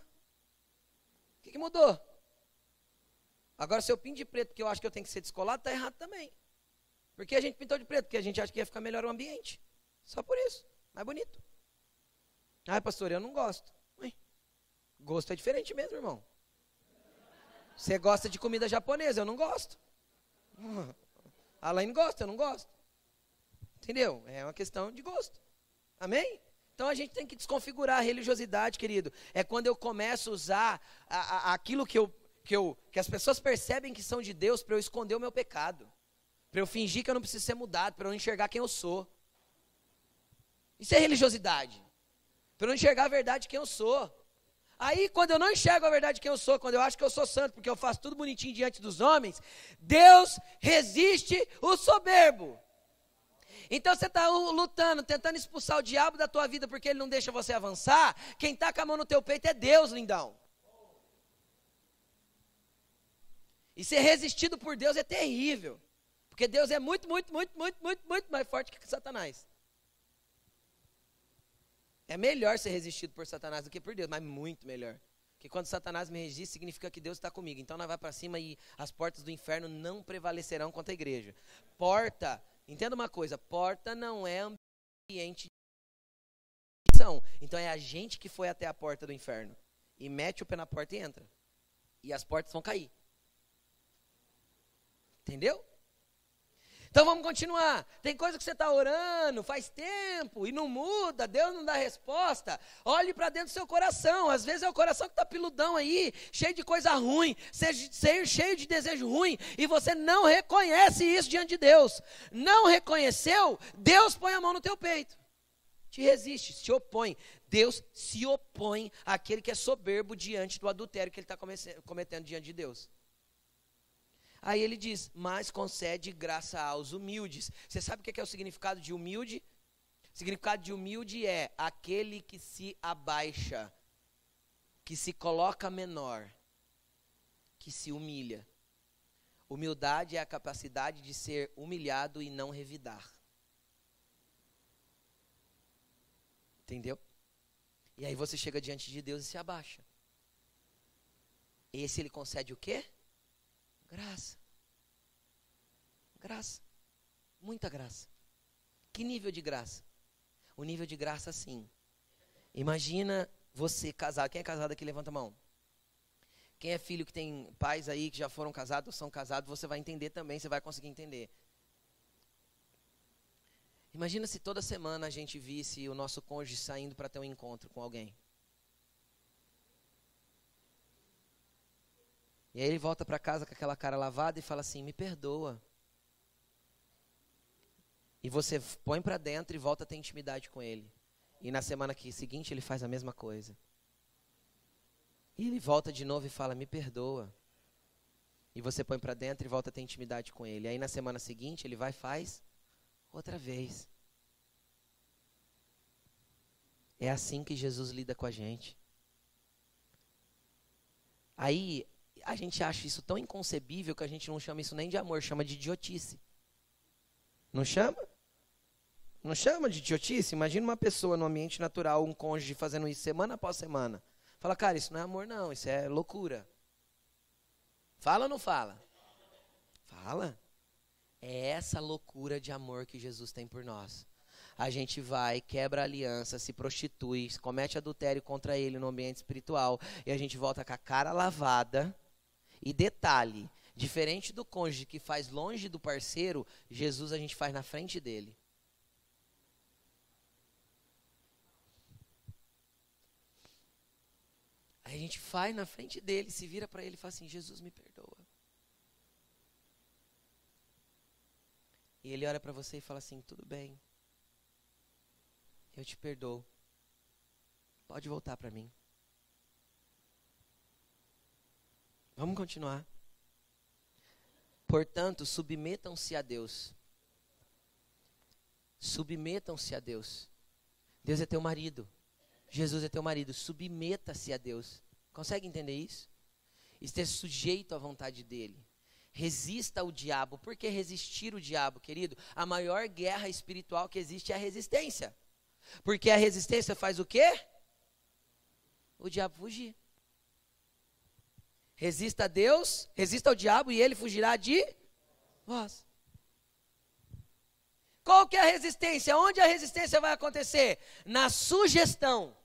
A: que, que mudou? Agora, se eu pinto de preto porque eu acho que eu tenho que ser descolado, está errado também. Por que a gente pintou de preto? Porque a gente acha que ia ficar melhor o ambiente. Só por isso. Mais bonito. Ah, pastor, eu não gosto. Ui, gosto é diferente mesmo, irmão. Você gosta de comida japonesa, eu não gosto. Alain gosta, eu não gosto. Entendeu? É uma questão de gosto. Amém? Então a gente tem que desconfigurar a religiosidade, querido. É quando eu começo a usar a, a, aquilo que, eu, que, eu, que as pessoas percebem que são de Deus para eu esconder o meu pecado. Para eu fingir que eu não preciso ser mudado, para eu enxergar quem eu sou. Isso é religiosidade. Para eu não enxergar a verdade de quem eu sou. Aí, quando eu não enxergo a verdade de quem eu sou, quando eu acho que eu sou santo, porque eu faço tudo bonitinho diante dos homens, Deus resiste o soberbo. Então você está lutando, tentando expulsar o diabo da tua vida porque ele não deixa você avançar. Quem está com a mão no teu peito é Deus, lindão. E ser resistido por Deus é terrível. Porque Deus é muito, muito, muito, muito, muito, muito mais forte que Satanás. É melhor ser resistido por Satanás do que por Deus, mas muito melhor. Porque quando Satanás me resiste, significa que Deus está comigo. Então nós vamos para cima e as portas do inferno não prevalecerão contra a igreja. Porta, entenda uma coisa: porta não é ambiente de são. Então é a gente que foi até a porta do inferno. E mete o pé na porta e entra. E as portas vão cair. Entendeu? Então vamos continuar. Tem coisa que você está orando faz tempo e não muda, Deus não dá resposta. Olhe para dentro do seu coração. Às vezes é o coração que está piludão aí, cheio de coisa ruim, cheio de desejo ruim, e você não reconhece isso diante de Deus. Não reconheceu, Deus põe a mão no teu peito. Te resiste, se opõe. Deus se opõe àquele que é soberbo diante do adultério que ele está cometendo diante de Deus. Aí ele diz: Mas concede graça aos humildes. Você sabe o que é o significado de humilde? significado de humilde é aquele que se abaixa, que se coloca menor, que se humilha. Humildade é a capacidade de ser humilhado e não revidar. Entendeu? E aí você chega diante de Deus e se abaixa. Esse ele concede o quê? Graça. Graça. Muita graça. Que nível de graça? O nível de graça, sim. Imagina você casado. Quem é casado aqui? Levanta a mão. Quem é filho que tem pais aí que já foram casados ou são casados, você vai entender também, você vai conseguir entender. Imagina se toda semana a gente visse o nosso cônjuge saindo para ter um encontro com alguém. E aí ele volta para casa com aquela cara lavada e fala assim: "Me perdoa". E você põe para dentro e volta a ter intimidade com ele. E na semana seguinte ele faz a mesma coisa. E ele volta de novo e fala: "Me perdoa". E você põe para dentro e volta a ter intimidade com ele. Aí na semana seguinte ele vai e faz outra vez. É assim que Jesus lida com a gente. Aí a gente acha isso tão inconcebível que a gente não chama isso nem de amor, chama de idiotice. Não chama? Não chama de idiotice? Imagina uma pessoa no ambiente natural, um cônjuge fazendo isso semana após semana. Fala, cara, isso não é amor, não, isso é loucura. Fala ou não fala? Fala. É essa loucura de amor que Jesus tem por nós. A gente vai, quebra a aliança, se prostitui, comete adultério contra ele no ambiente espiritual, e a gente volta com a cara lavada. E detalhe, diferente do cônjuge que faz longe do parceiro, Jesus a gente faz na frente dele. Aí a gente faz na frente dele, se vira para ele e fala assim: Jesus me perdoa. E ele olha para você e fala assim: tudo bem, eu te perdoo. Pode voltar para mim. Vamos continuar. Portanto, submetam-se a Deus. Submetam-se a Deus. Deus é teu marido. Jesus é teu marido, submeta-se a Deus. Consegue entender isso? Esteja sujeito à vontade dele. Resista ao diabo. Por que resistir o diabo, querido? A maior guerra espiritual que existe é a resistência. Porque a resistência faz o quê? O diabo fugir. Resista a Deus, resista ao diabo e ele fugirá de vós. Qual que é a resistência? Onde a resistência vai acontecer? Na sugestão.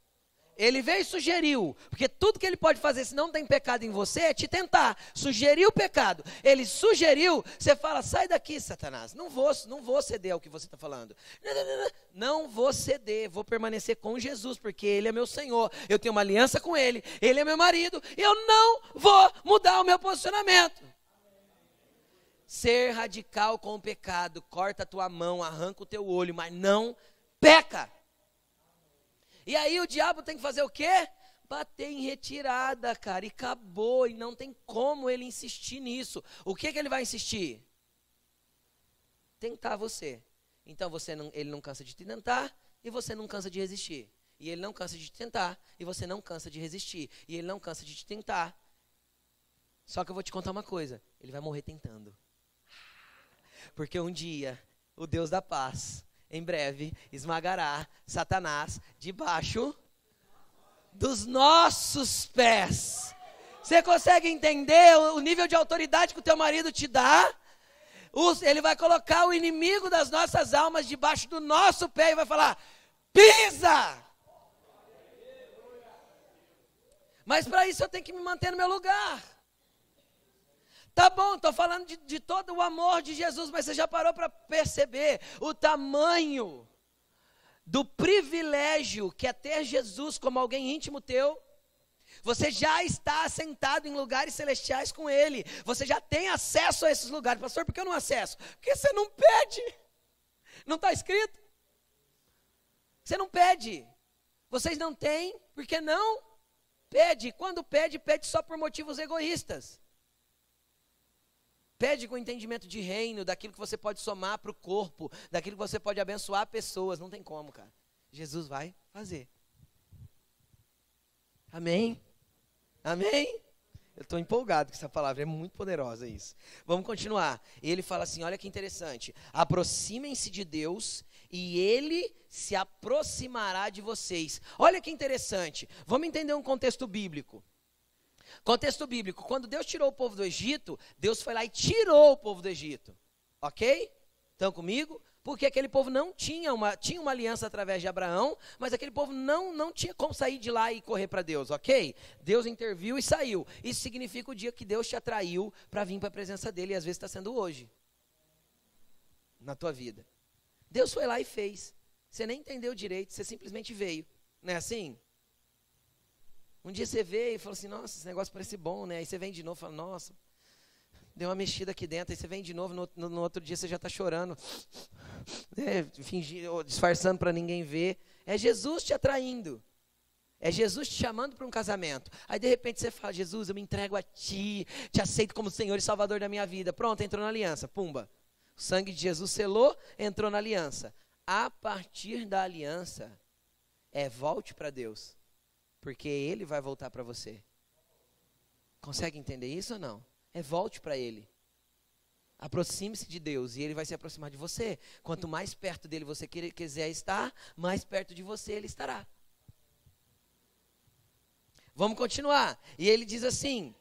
A: Ele veio e sugeriu, porque tudo que ele pode fazer se não tem pecado em você é te tentar, sugerir o pecado. Ele sugeriu, você fala, sai daqui, Satanás, não vou, não vou ceder ao que você está falando. Não vou ceder, vou permanecer com Jesus, porque Ele é meu Senhor, eu tenho uma aliança com Ele, Ele é meu marido, eu não vou mudar o meu posicionamento. Ser radical com o pecado, corta a tua mão, arranca o teu olho, mas não peca. E aí o diabo tem que fazer o quê? Bater em retirada, cara, e acabou, e não tem como ele insistir nisso. O que, que ele vai insistir? Tentar você. Então você não, ele não cansa de te tentar e você não cansa de resistir. E ele não cansa de te tentar e você não cansa de resistir. E ele não cansa de te tentar. Só que eu vou te contar uma coisa: ele vai morrer tentando. Porque um dia, o Deus da paz em breve esmagará Satanás debaixo dos nossos pés. Você consegue entender o nível de autoridade que o teu marido te dá? Ele vai colocar o inimigo das nossas almas debaixo do nosso pé e vai falar: pisa! Mas para isso eu tenho que me manter no meu lugar. Tá bom, estou falando de, de todo o amor de Jesus, mas você já parou para perceber o tamanho do privilégio que é ter Jesus como alguém íntimo teu? Você já está assentado em lugares celestiais com Ele. Você já tem acesso a esses lugares. Pastor, por que eu não acesso? Porque você não pede. Não está escrito? Você não pede. Vocês não têm, porque não pede. Quando pede, pede só por motivos egoístas. Pede com entendimento de reino, daquilo que você pode somar para o corpo, daquilo que você pode abençoar pessoas. Não tem como, cara. Jesus vai fazer. Amém? Amém? Eu estou empolgado com essa palavra, é muito poderosa isso. Vamos continuar. Ele fala assim: olha que interessante. Aproximem-se de Deus e ele se aproximará de vocês. Olha que interessante. Vamos entender um contexto bíblico. Contexto bíblico: quando Deus tirou o povo do Egito, Deus foi lá e tirou o povo do Egito. Ok? Estão comigo? porque aquele povo não tinha uma, tinha uma aliança através de Abraão, mas aquele povo não, não tinha como sair de lá e correr para Deus, ok? Deus interviu e saiu. Isso significa o dia que Deus te atraiu para vir para a presença dele, e às vezes está sendo hoje, na tua vida. Deus foi lá e fez. Você nem entendeu direito, você simplesmente veio. Não é assim? Um dia você veio e falou assim, nossa, esse negócio parece bom, né? Aí você vem de novo e fala, nossa, deu uma mexida aqui dentro, aí você vem de novo, no, no, no outro dia você já está chorando, né, fingindo, disfarçando para ninguém ver. É Jesus te atraindo. É Jesus te chamando para um casamento. Aí de repente você fala: Jesus, eu me entrego a ti, te aceito como Senhor e Salvador da minha vida. Pronto, entrou na aliança. Pumba. O sangue de Jesus selou, entrou na aliança. A partir da aliança, é volte para Deus, porque Ele vai voltar para você. Consegue entender isso ou não? É volte para Ele. Aproxime-se de Deus e Ele vai se aproximar de você. Quanto mais perto dele você quiser estar, mais perto de você Ele estará. Vamos continuar. E ele diz assim: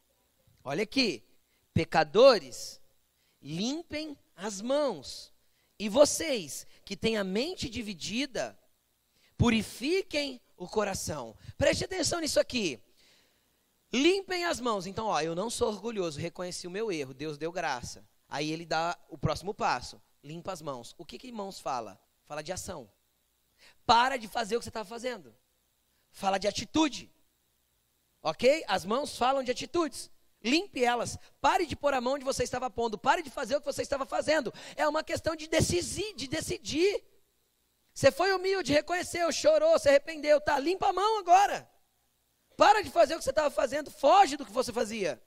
A: olha aqui, pecadores, limpem as mãos. E vocês que têm a mente dividida, purifiquem o coração. Preste atenção nisso aqui. Limpem as mãos. Então, ó, eu não sou orgulhoso, reconheci o meu erro, Deus deu graça. Aí ele dá o próximo passo: limpa as mãos. O que que mãos fala? Fala de ação. Para de fazer o que você estava fazendo. Fala de atitude. Ok? As mãos falam de atitudes. Limpe elas. Pare de pôr a mão onde você estava pondo. Pare de fazer o que você estava fazendo. É uma questão de decidir, de decidir. Você foi humilde, reconheceu, chorou, se arrependeu. Tá, limpa a mão agora. Para de fazer o que você estava fazendo, foge do que você fazia.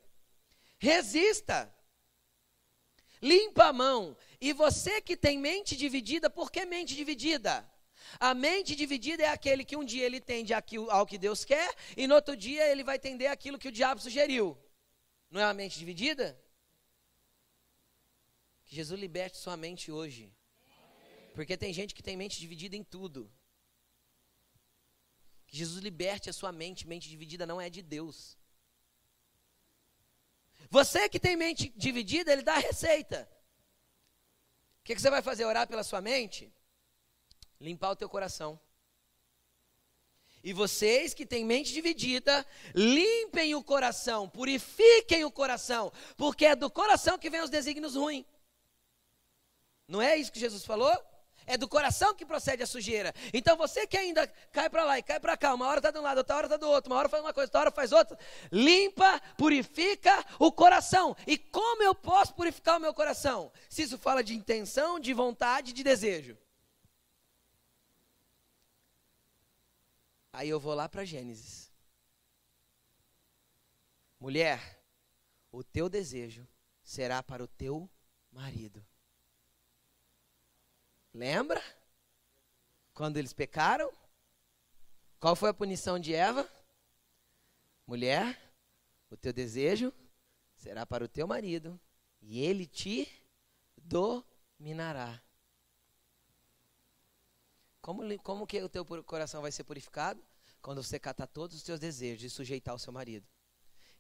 A: Resista. Limpa a mão. E você que tem mente dividida, por que mente dividida? A mente dividida é aquele que um dia ele tende ao que Deus quer e no outro dia ele vai tender aquilo que o diabo sugeriu. Não é uma mente dividida? Que Jesus liberte sua mente hoje. Porque tem gente que tem mente dividida em tudo. Que Jesus liberte a sua mente, mente dividida não é de Deus. Você que tem mente dividida, ele dá a receita. O que, que você vai fazer? Orar pela sua mente? Limpar o teu coração. E vocês que têm mente dividida, limpem o coração, purifiquem o coração, porque é do coração que vem os desígnios ruins. Não é isso que Jesus falou? É do coração que procede a sujeira. Então você que ainda cai para lá e cai para cá, uma hora está de um lado, outra hora está do outro, uma hora faz uma coisa, outra hora faz outra, limpa, purifica o coração. E como eu posso purificar o meu coração? Se isso fala de intenção, de vontade, de desejo. Aí eu vou lá para Gênesis. Mulher, o teu desejo será para o teu marido. Lembra? Quando eles pecaram? Qual foi a punição de Eva? Mulher, o teu desejo será para o teu marido, e ele te dominará. Como, como que o teu coração vai ser purificado? Quando você catar todos os teus desejos e sujeitar o seu marido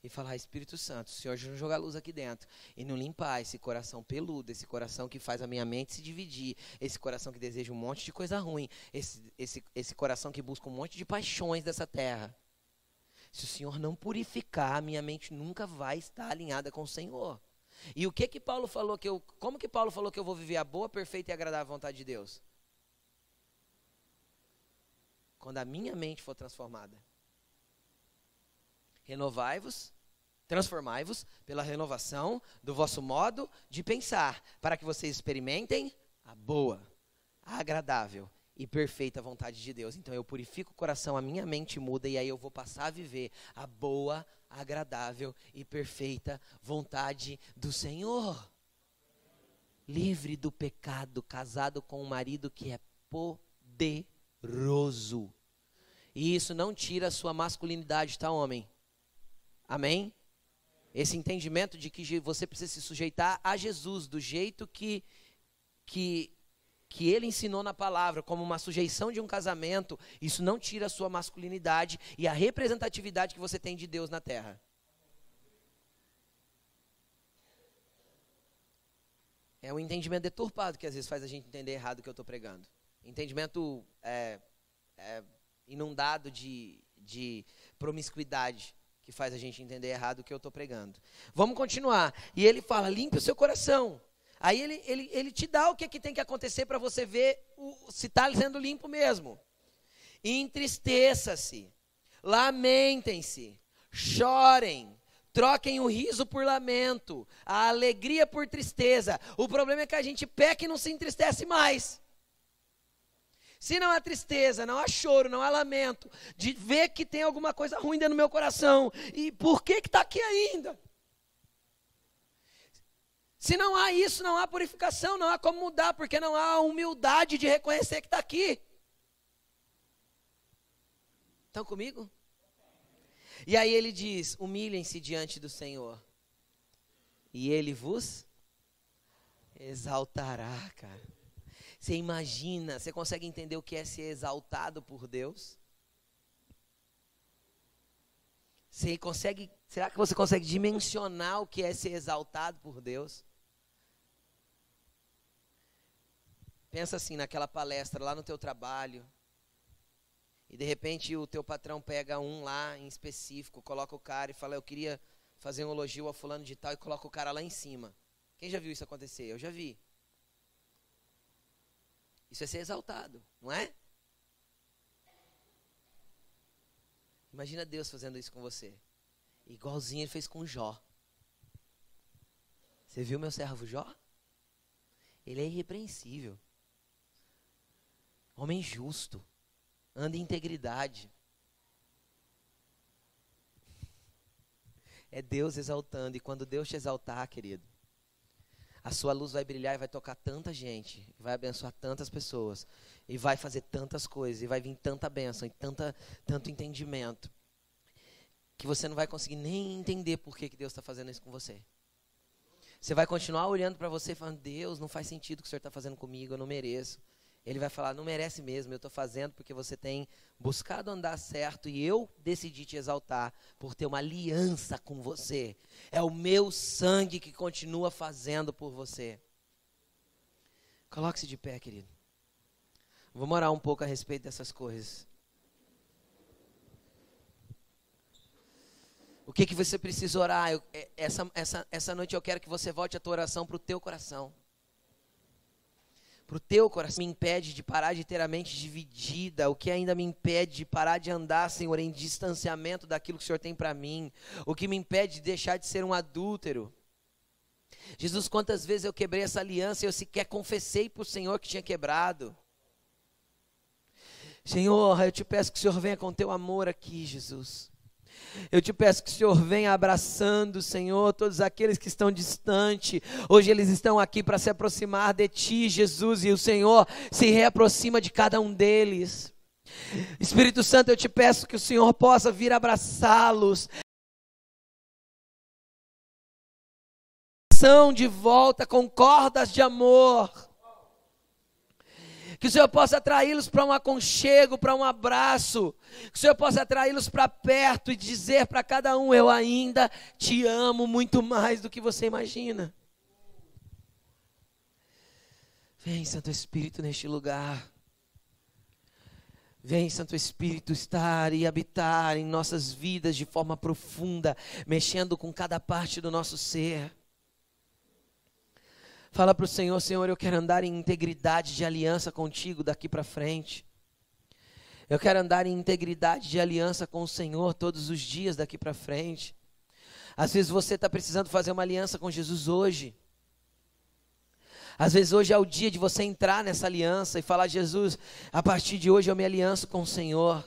A: e falar: Espírito Santo, o Senhor não jogar luz aqui dentro e não limpar esse coração peludo, esse coração que faz a minha mente se dividir, esse coração que deseja um monte de coisa ruim, esse, esse, esse coração que busca um monte de paixões dessa terra. Se o Senhor não purificar, a minha mente nunca vai estar alinhada com o Senhor. E o que que Paulo falou que eu, como que Paulo falou que eu vou viver a boa, perfeita e agradável vontade de Deus? Quando a minha mente for transformada. Renovai-vos, transformai-vos pela renovação do vosso modo de pensar, para que vocês experimentem a boa, a agradável e perfeita vontade de Deus. Então eu purifico o coração, a minha mente muda e aí eu vou passar a viver a boa, agradável e perfeita vontade do Senhor. livre do pecado, casado com um marido que é poderoso. E isso não tira a sua masculinidade, tá, homem? Amém? Esse entendimento de que você precisa se sujeitar a Jesus do jeito que, que, que ele ensinou na palavra, como uma sujeição de um casamento, isso não tira a sua masculinidade e a representatividade que você tem de Deus na terra. É um entendimento deturpado que às vezes faz a gente entender errado o que eu estou pregando. Entendimento é, é, inundado de, de promiscuidade faz a gente entender errado o que eu estou pregando. Vamos continuar. E ele fala: limpe o seu coração. Aí ele, ele, ele te dá o que, que tem que acontecer para você ver o, se está sendo limpo mesmo. Entristeça-se, lamentem-se, chorem, Troquem o riso por lamento, a alegria por tristeza. O problema é que a gente peca e não se entristece mais. Se não há tristeza, não há choro, não há lamento, de ver que tem alguma coisa ruim dentro do meu coração, e por que está aqui ainda? Se não há isso, não há purificação, não há como mudar, porque não há humildade de reconhecer que está aqui. Estão comigo? E aí ele diz: humilhem-se diante do Senhor, e ele vos exaltará, cara. Você imagina, você consegue entender o que é ser exaltado por Deus? Você consegue, será que você consegue dimensionar o que é ser exaltado por Deus? Pensa assim naquela palestra lá no teu trabalho, e de repente o teu patrão pega um lá em específico, coloca o cara e fala: Eu queria fazer um elogio a fulano de tal e coloca o cara lá em cima. Quem já viu isso acontecer? Eu já vi. Isso é ser exaltado, não é? Imagina Deus fazendo isso com você. Igualzinho ele fez com Jó. Você viu meu servo Jó? Ele é irrepreensível. Homem justo anda em integridade. É Deus exaltando, e quando Deus te exaltar, querido, a sua luz vai brilhar e vai tocar tanta gente, vai abençoar tantas pessoas, e vai fazer tantas coisas, e vai vir tanta bênção, e tanta, tanto entendimento, que você não vai conseguir nem entender por que, que Deus está fazendo isso com você. Você vai continuar olhando para você e falando: Deus, não faz sentido o que o Senhor está fazendo comigo, eu não mereço. Ele vai falar: não merece mesmo, eu estou fazendo porque você tem buscado andar certo e eu decidi te exaltar por ter uma aliança com você. É o meu sangue que continua fazendo por você. Coloque-se de pé, querido. Vamos orar um pouco a respeito dessas coisas. O que, que você precisa orar? Eu, é, essa, essa, essa noite eu quero que você volte a tua oração para o teu coração para o teu coração, me impede de parar de ter a mente dividida, o que ainda me impede de parar de andar, Senhor, em distanciamento daquilo que o Senhor tem para mim, o que me impede de deixar de ser um adúltero. Jesus, quantas vezes eu quebrei essa aliança e eu sequer confessei para o Senhor que tinha quebrado. Senhor, eu te peço que o Senhor venha com teu amor aqui, Jesus. Eu te peço que o Senhor venha abraçando, Senhor, todos aqueles que estão distantes. Hoje eles estão aqui para se aproximar de Ti, Jesus, e o Senhor se reaproxima de cada um deles. Espírito Santo, eu te peço que o Senhor possa vir abraçá-los. De volta com cordas de amor que o Senhor possa atraí-los para um aconchego, para um abraço, que o Senhor possa atraí-los para perto e dizer para cada um: Eu ainda te amo muito mais do que você imagina. Vem, Santo Espírito, neste lugar. Vem, Santo Espírito, estar e habitar em nossas vidas de forma profunda, mexendo com cada parte do nosso ser. Fala para o Senhor, Senhor, eu quero andar em integridade de aliança contigo daqui para frente. Eu quero andar em integridade de aliança com o Senhor todos os dias daqui para frente. Às vezes você está precisando fazer uma aliança com Jesus hoje. Às vezes hoje é o dia de você entrar nessa aliança e falar: Jesus, a partir de hoje eu me alianço com o Senhor.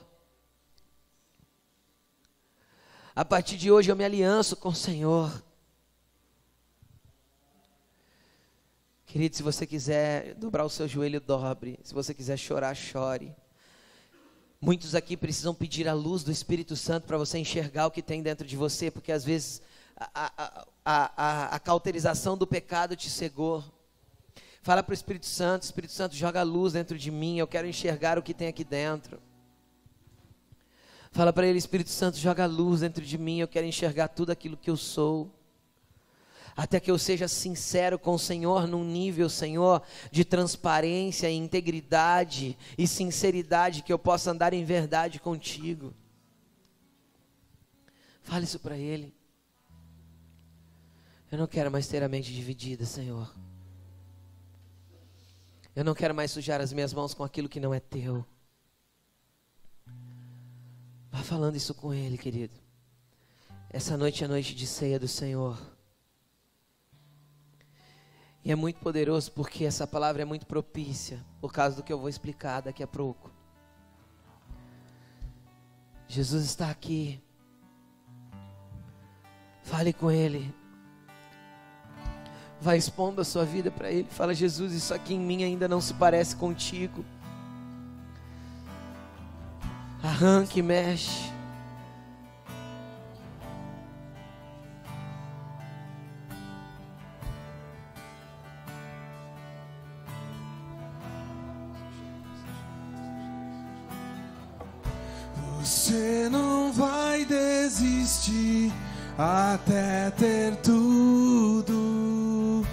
A: A partir de hoje eu me alianço com o Senhor. Querido, se você quiser dobrar o seu joelho, dobre. Se você quiser chorar, chore. Muitos aqui precisam pedir a luz do Espírito Santo para você enxergar o que tem dentro de você, porque às vezes a, a, a, a, a cauterização do pecado te cegou. Fala para o Espírito Santo, Espírito Santo, joga luz dentro de mim, eu quero enxergar o que tem aqui dentro. Fala para ele, Espírito Santo, joga luz dentro de mim, eu quero enxergar tudo aquilo que eu sou. Até que eu seja sincero com o Senhor num nível, Senhor, de transparência, integridade e sinceridade, que eu possa andar em verdade contigo. Fale isso para Ele. Eu não quero mais ter a mente dividida, Senhor. Eu não quero mais sujar as minhas mãos com aquilo que não é teu. Vá falando isso com Ele, querido. Essa noite é noite de ceia do Senhor. E é muito poderoso porque essa palavra é muito propícia, por causa do que eu vou explicar daqui a pouco. Jesus está aqui. Fale com Ele. Vai expondo a sua vida para Ele. Fala, Jesus, isso aqui em mim ainda não se parece contigo. Arranque, mexe.
C: Você não vai desistir até ter tudo.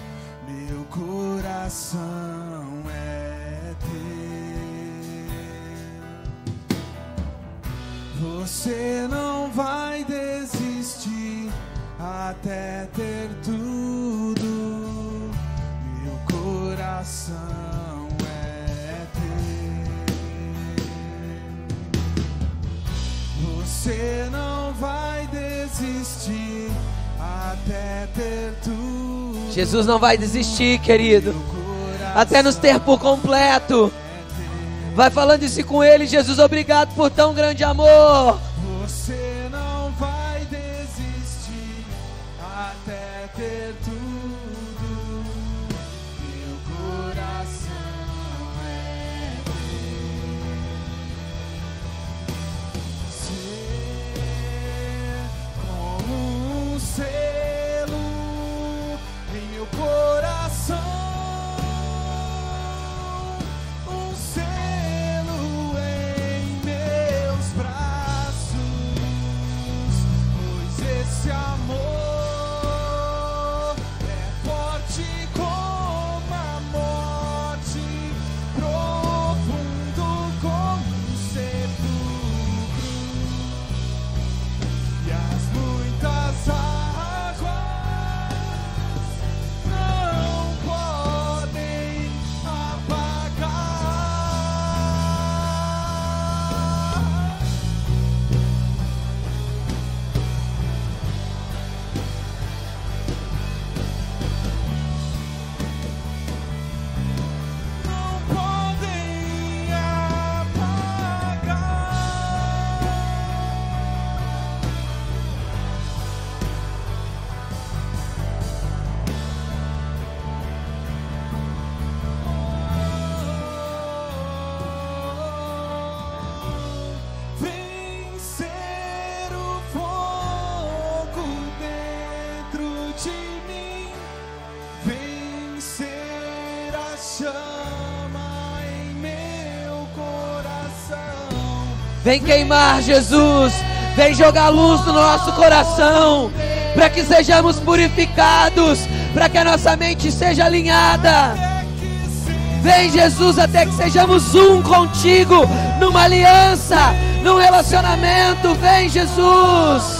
C: Meu coração é teu. Você não vai desistir até ter tudo. Meu coração Você não vai desistir até ter tudo.
A: Jesus não vai desistir, querido. Até nos ter por completo. Vai falando isso com Ele. Jesus, obrigado por tão grande amor. Vem queimar, Jesus. Vem jogar luz no nosso coração. Para que sejamos purificados. Para que a nossa mente seja alinhada. Vem, Jesus, até que sejamos um contigo. Numa aliança. Num relacionamento. Vem, Jesus.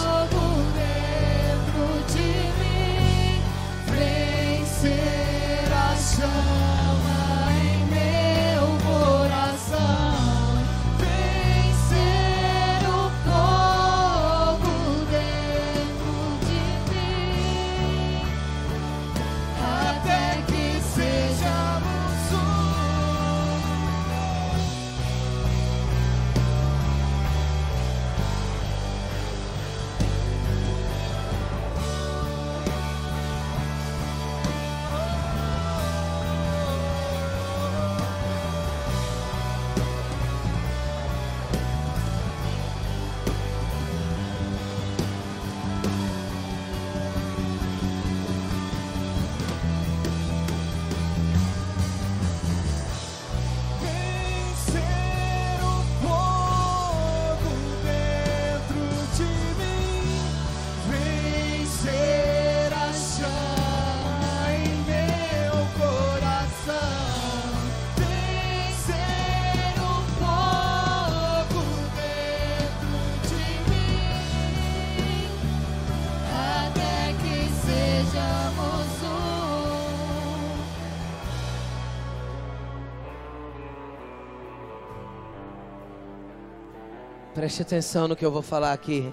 A: Preste atenção no que eu vou falar aqui.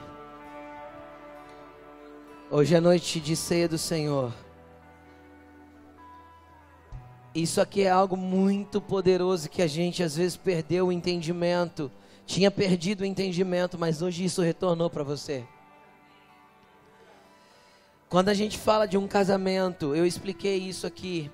A: Hoje é noite de ceia do Senhor. Isso aqui é algo muito poderoso que a gente às vezes perdeu o entendimento. Tinha perdido o entendimento, mas hoje isso retornou para você. Quando a gente fala de um casamento, eu expliquei isso aqui.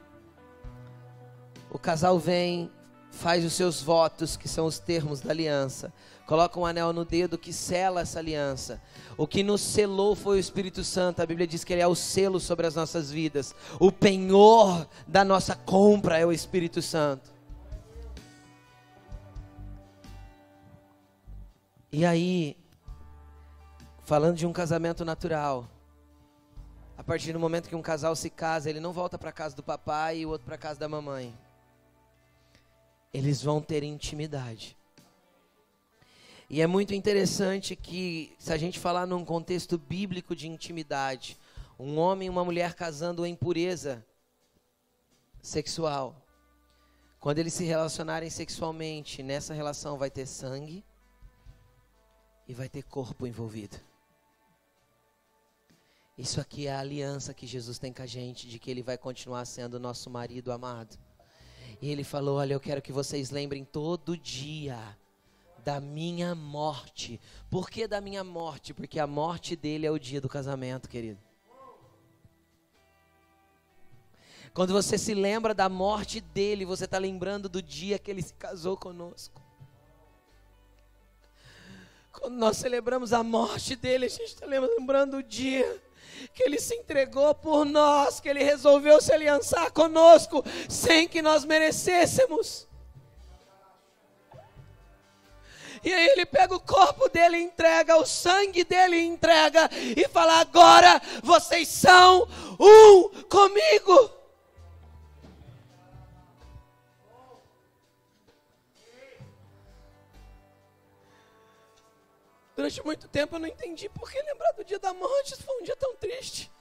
A: O casal vem, faz os seus votos, que são os termos da aliança. Coloca um anel no dedo que sela essa aliança. O que nos selou foi o Espírito Santo. A Bíblia diz que ele é o selo sobre as nossas vidas. O penhor da nossa compra é o Espírito Santo. E aí, falando de um casamento natural, a partir do momento que um casal se casa, ele não volta para casa do papai e o outro para casa da mamãe. Eles vão ter intimidade. E é muito interessante que, se a gente falar num contexto bíblico de intimidade, um homem e uma mulher casando em pureza sexual, quando eles se relacionarem sexualmente, nessa relação vai ter sangue e vai ter corpo envolvido. Isso aqui é a aliança que Jesus tem com a gente, de que Ele vai continuar sendo nosso marido amado. E Ele falou: Olha, eu quero que vocês lembrem todo dia da minha morte. Por que da minha morte? Porque a morte dele é o dia do casamento, querido. Quando você se lembra da morte dele, você está lembrando do dia que ele se casou conosco. Quando nós celebramos a morte dele, a gente está lembrando o dia que ele se entregou por nós, que ele resolveu se aliançar conosco sem que nós merecêssemos. E aí ele pega o corpo dele, entrega, o sangue dele entrega e fala: agora vocês são um comigo. Durante muito tempo eu não entendi por que lembrar do dia da morte foi um dia tão triste.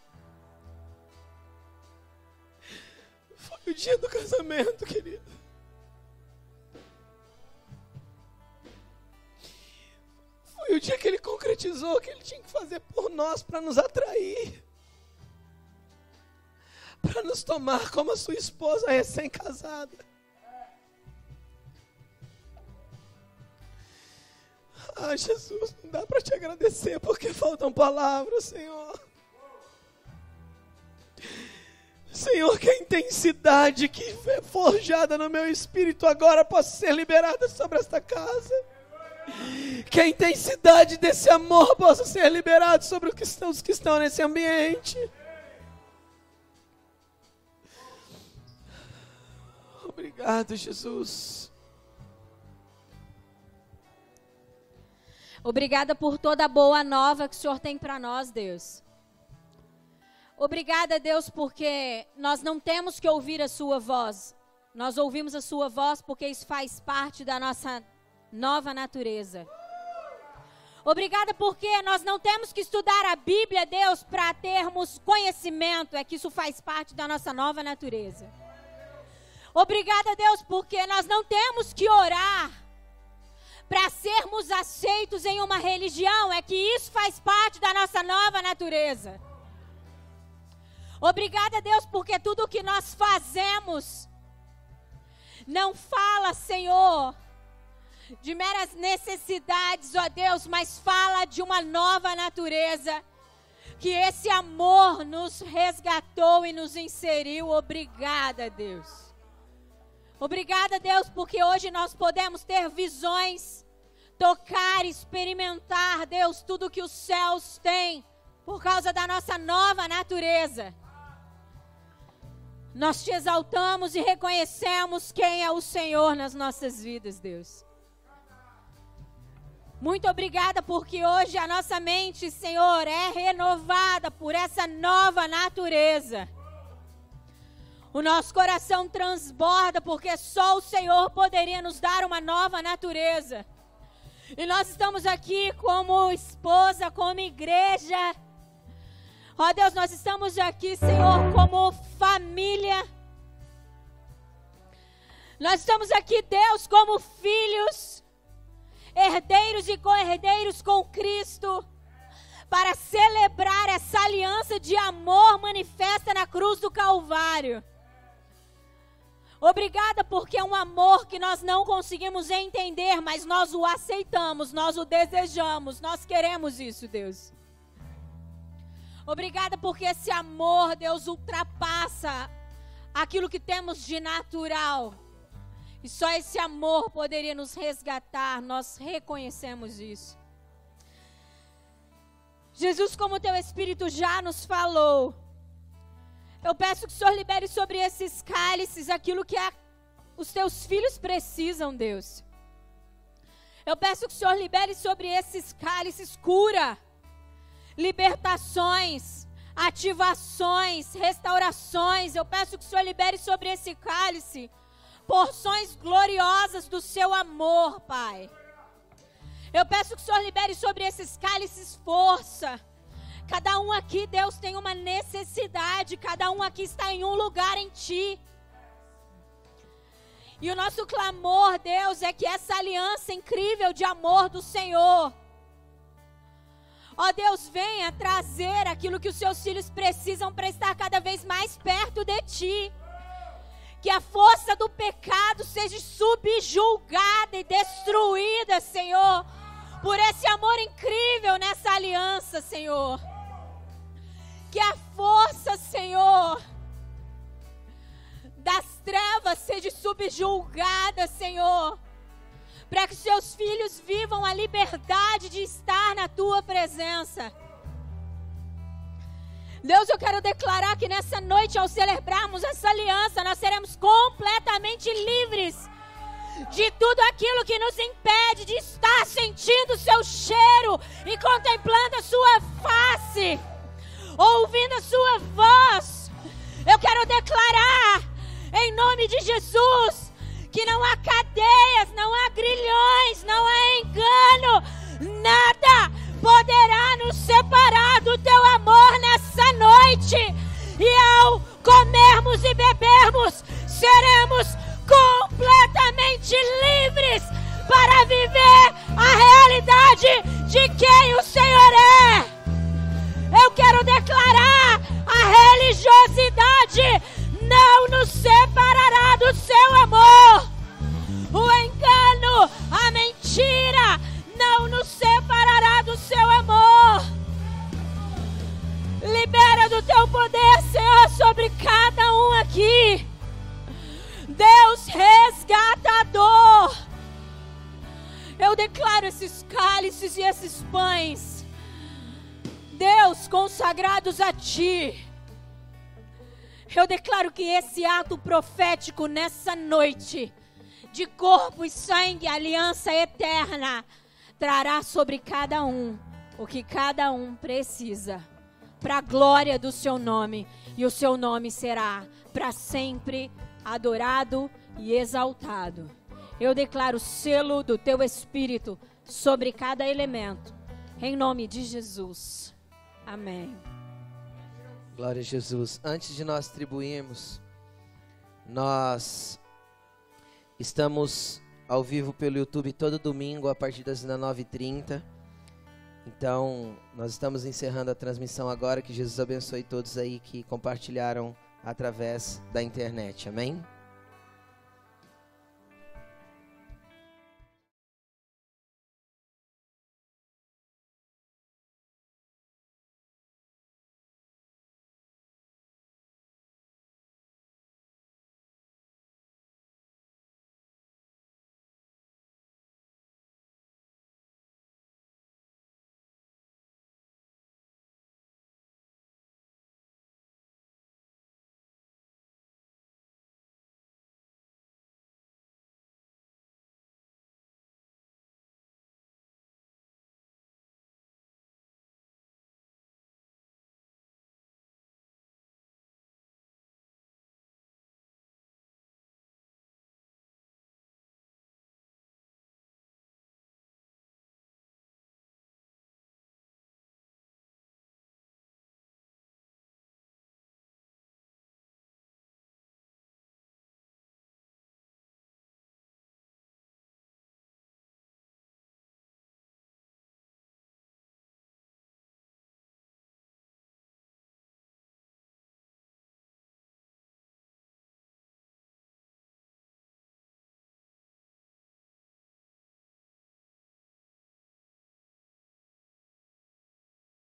A: Foi o dia do casamento, querido. Foi o dia que ele concretizou o que ele tinha que fazer por nós para nos atrair. Para nos tomar como a sua esposa recém-casada. Ah, Jesus, não dá para te agradecer porque faltam palavras, Senhor. Senhor, que a intensidade que é forjada no meu espírito agora possa ser liberada sobre esta casa. Que a intensidade desse amor possa ser liberada sobre os que estão, os que estão nesse ambiente. Obrigado, Jesus.
B: Obrigada por toda a boa nova que o Senhor tem para nós, Deus. Obrigada, Deus, porque nós não temos que ouvir a Sua voz. Nós ouvimos a Sua voz porque isso faz parte da nossa nova natureza. Obrigada porque nós não temos que estudar a Bíblia, Deus, para termos conhecimento, é que isso faz parte da nossa nova natureza. Obrigada, Deus, porque nós não temos que orar para sermos aceitos em uma religião, é que isso faz parte da nossa nova natureza. Obrigada, Deus, porque tudo o que nós fazemos não fala, Senhor, de meras necessidades, ó Deus, mas fala de uma nova natureza. Que esse amor nos resgatou e nos inseriu. Obrigada, Deus. Obrigada, Deus, porque hoje nós podemos ter visões, tocar, experimentar, Deus, tudo que os céus têm, por causa da nossa nova natureza. Nós te exaltamos e reconhecemos quem é o Senhor nas nossas vidas, Deus. Muito obrigada porque hoje a nossa mente, Senhor, é renovada por essa nova natureza. O nosso coração transborda porque só o Senhor poderia nos dar uma nova natureza. E nós estamos aqui como esposa, como igreja. Ó Deus, nós estamos aqui, Senhor, como família. Nós estamos aqui, Deus, como filhos. Herdeiros e co-herdeiros com Cristo, para celebrar essa aliança de amor manifesta na cruz do Calvário. Obrigada porque é um amor que nós não conseguimos entender, mas nós o aceitamos, nós o desejamos, nós queremos isso, Deus. Obrigada porque esse amor, Deus, ultrapassa aquilo que temos de natural. E só esse amor poderia nos resgatar, nós reconhecemos isso. Jesus, como teu Espírito já nos falou, eu peço que o Senhor libere sobre esses cálices aquilo que a, os teus filhos precisam, Deus. Eu peço que o Senhor libere sobre esses cálices cura, libertações, ativações, restaurações. Eu peço que o Senhor libere sobre esse cálice porções gloriosas do seu amor, Pai. Eu peço que o Senhor libere sobre esses cálices força Cada um aqui, Deus, tem uma necessidade. Cada um aqui está em um lugar em Ti. E o nosso clamor, Deus, é que essa aliança incrível de amor do Senhor, ó Deus, venha trazer aquilo que os seus filhos precisam para estar cada vez mais perto de Ti. Que a força do pecado seja subjulgada e destruída, Senhor, por esse amor incrível nessa aliança, Senhor. Que a força, Senhor, das trevas seja subjulgada, Senhor, para que seus filhos vivam a liberdade de estar na tua presença. Deus, eu quero declarar que nessa noite, ao celebrarmos essa aliança, nós seremos completamente livres de tudo aquilo que nos impede de estar sentindo o seu cheiro e contemplando a sua face ouvindo a sua voz. Eu quero declarar, em nome de Jesus, que não há cadeias, não há grilhões, não há engano, nada poderá nos separar do teu amor nessa noite. E ao comermos e bebermos, seremos completamente livres para viver a realidade de quem o Senhor é. Eu quero declarar: a religiosidade não nos separará do seu amor. O engano, a mentira não nos separará do seu amor. Do teu poder, Senhor, sobre cada um aqui. Deus resgatador. Eu declaro esses cálices e esses pães Deus, consagrados a Ti. Eu declaro que esse ato profético nessa noite, de corpo e sangue, aliança eterna, trará sobre cada um o que cada um precisa, para a glória do Seu nome, e o Seu nome será para sempre adorado e exaltado. Eu declaro o selo do Teu Espírito sobre cada elemento, em nome de Jesus. Amém.
A: Glória a Jesus. Antes de nós atribuirmos, nós estamos ao vivo pelo YouTube todo domingo a partir das 19h30. Então, nós estamos encerrando a transmissão agora. Que Jesus abençoe todos aí que compartilharam através da internet. Amém?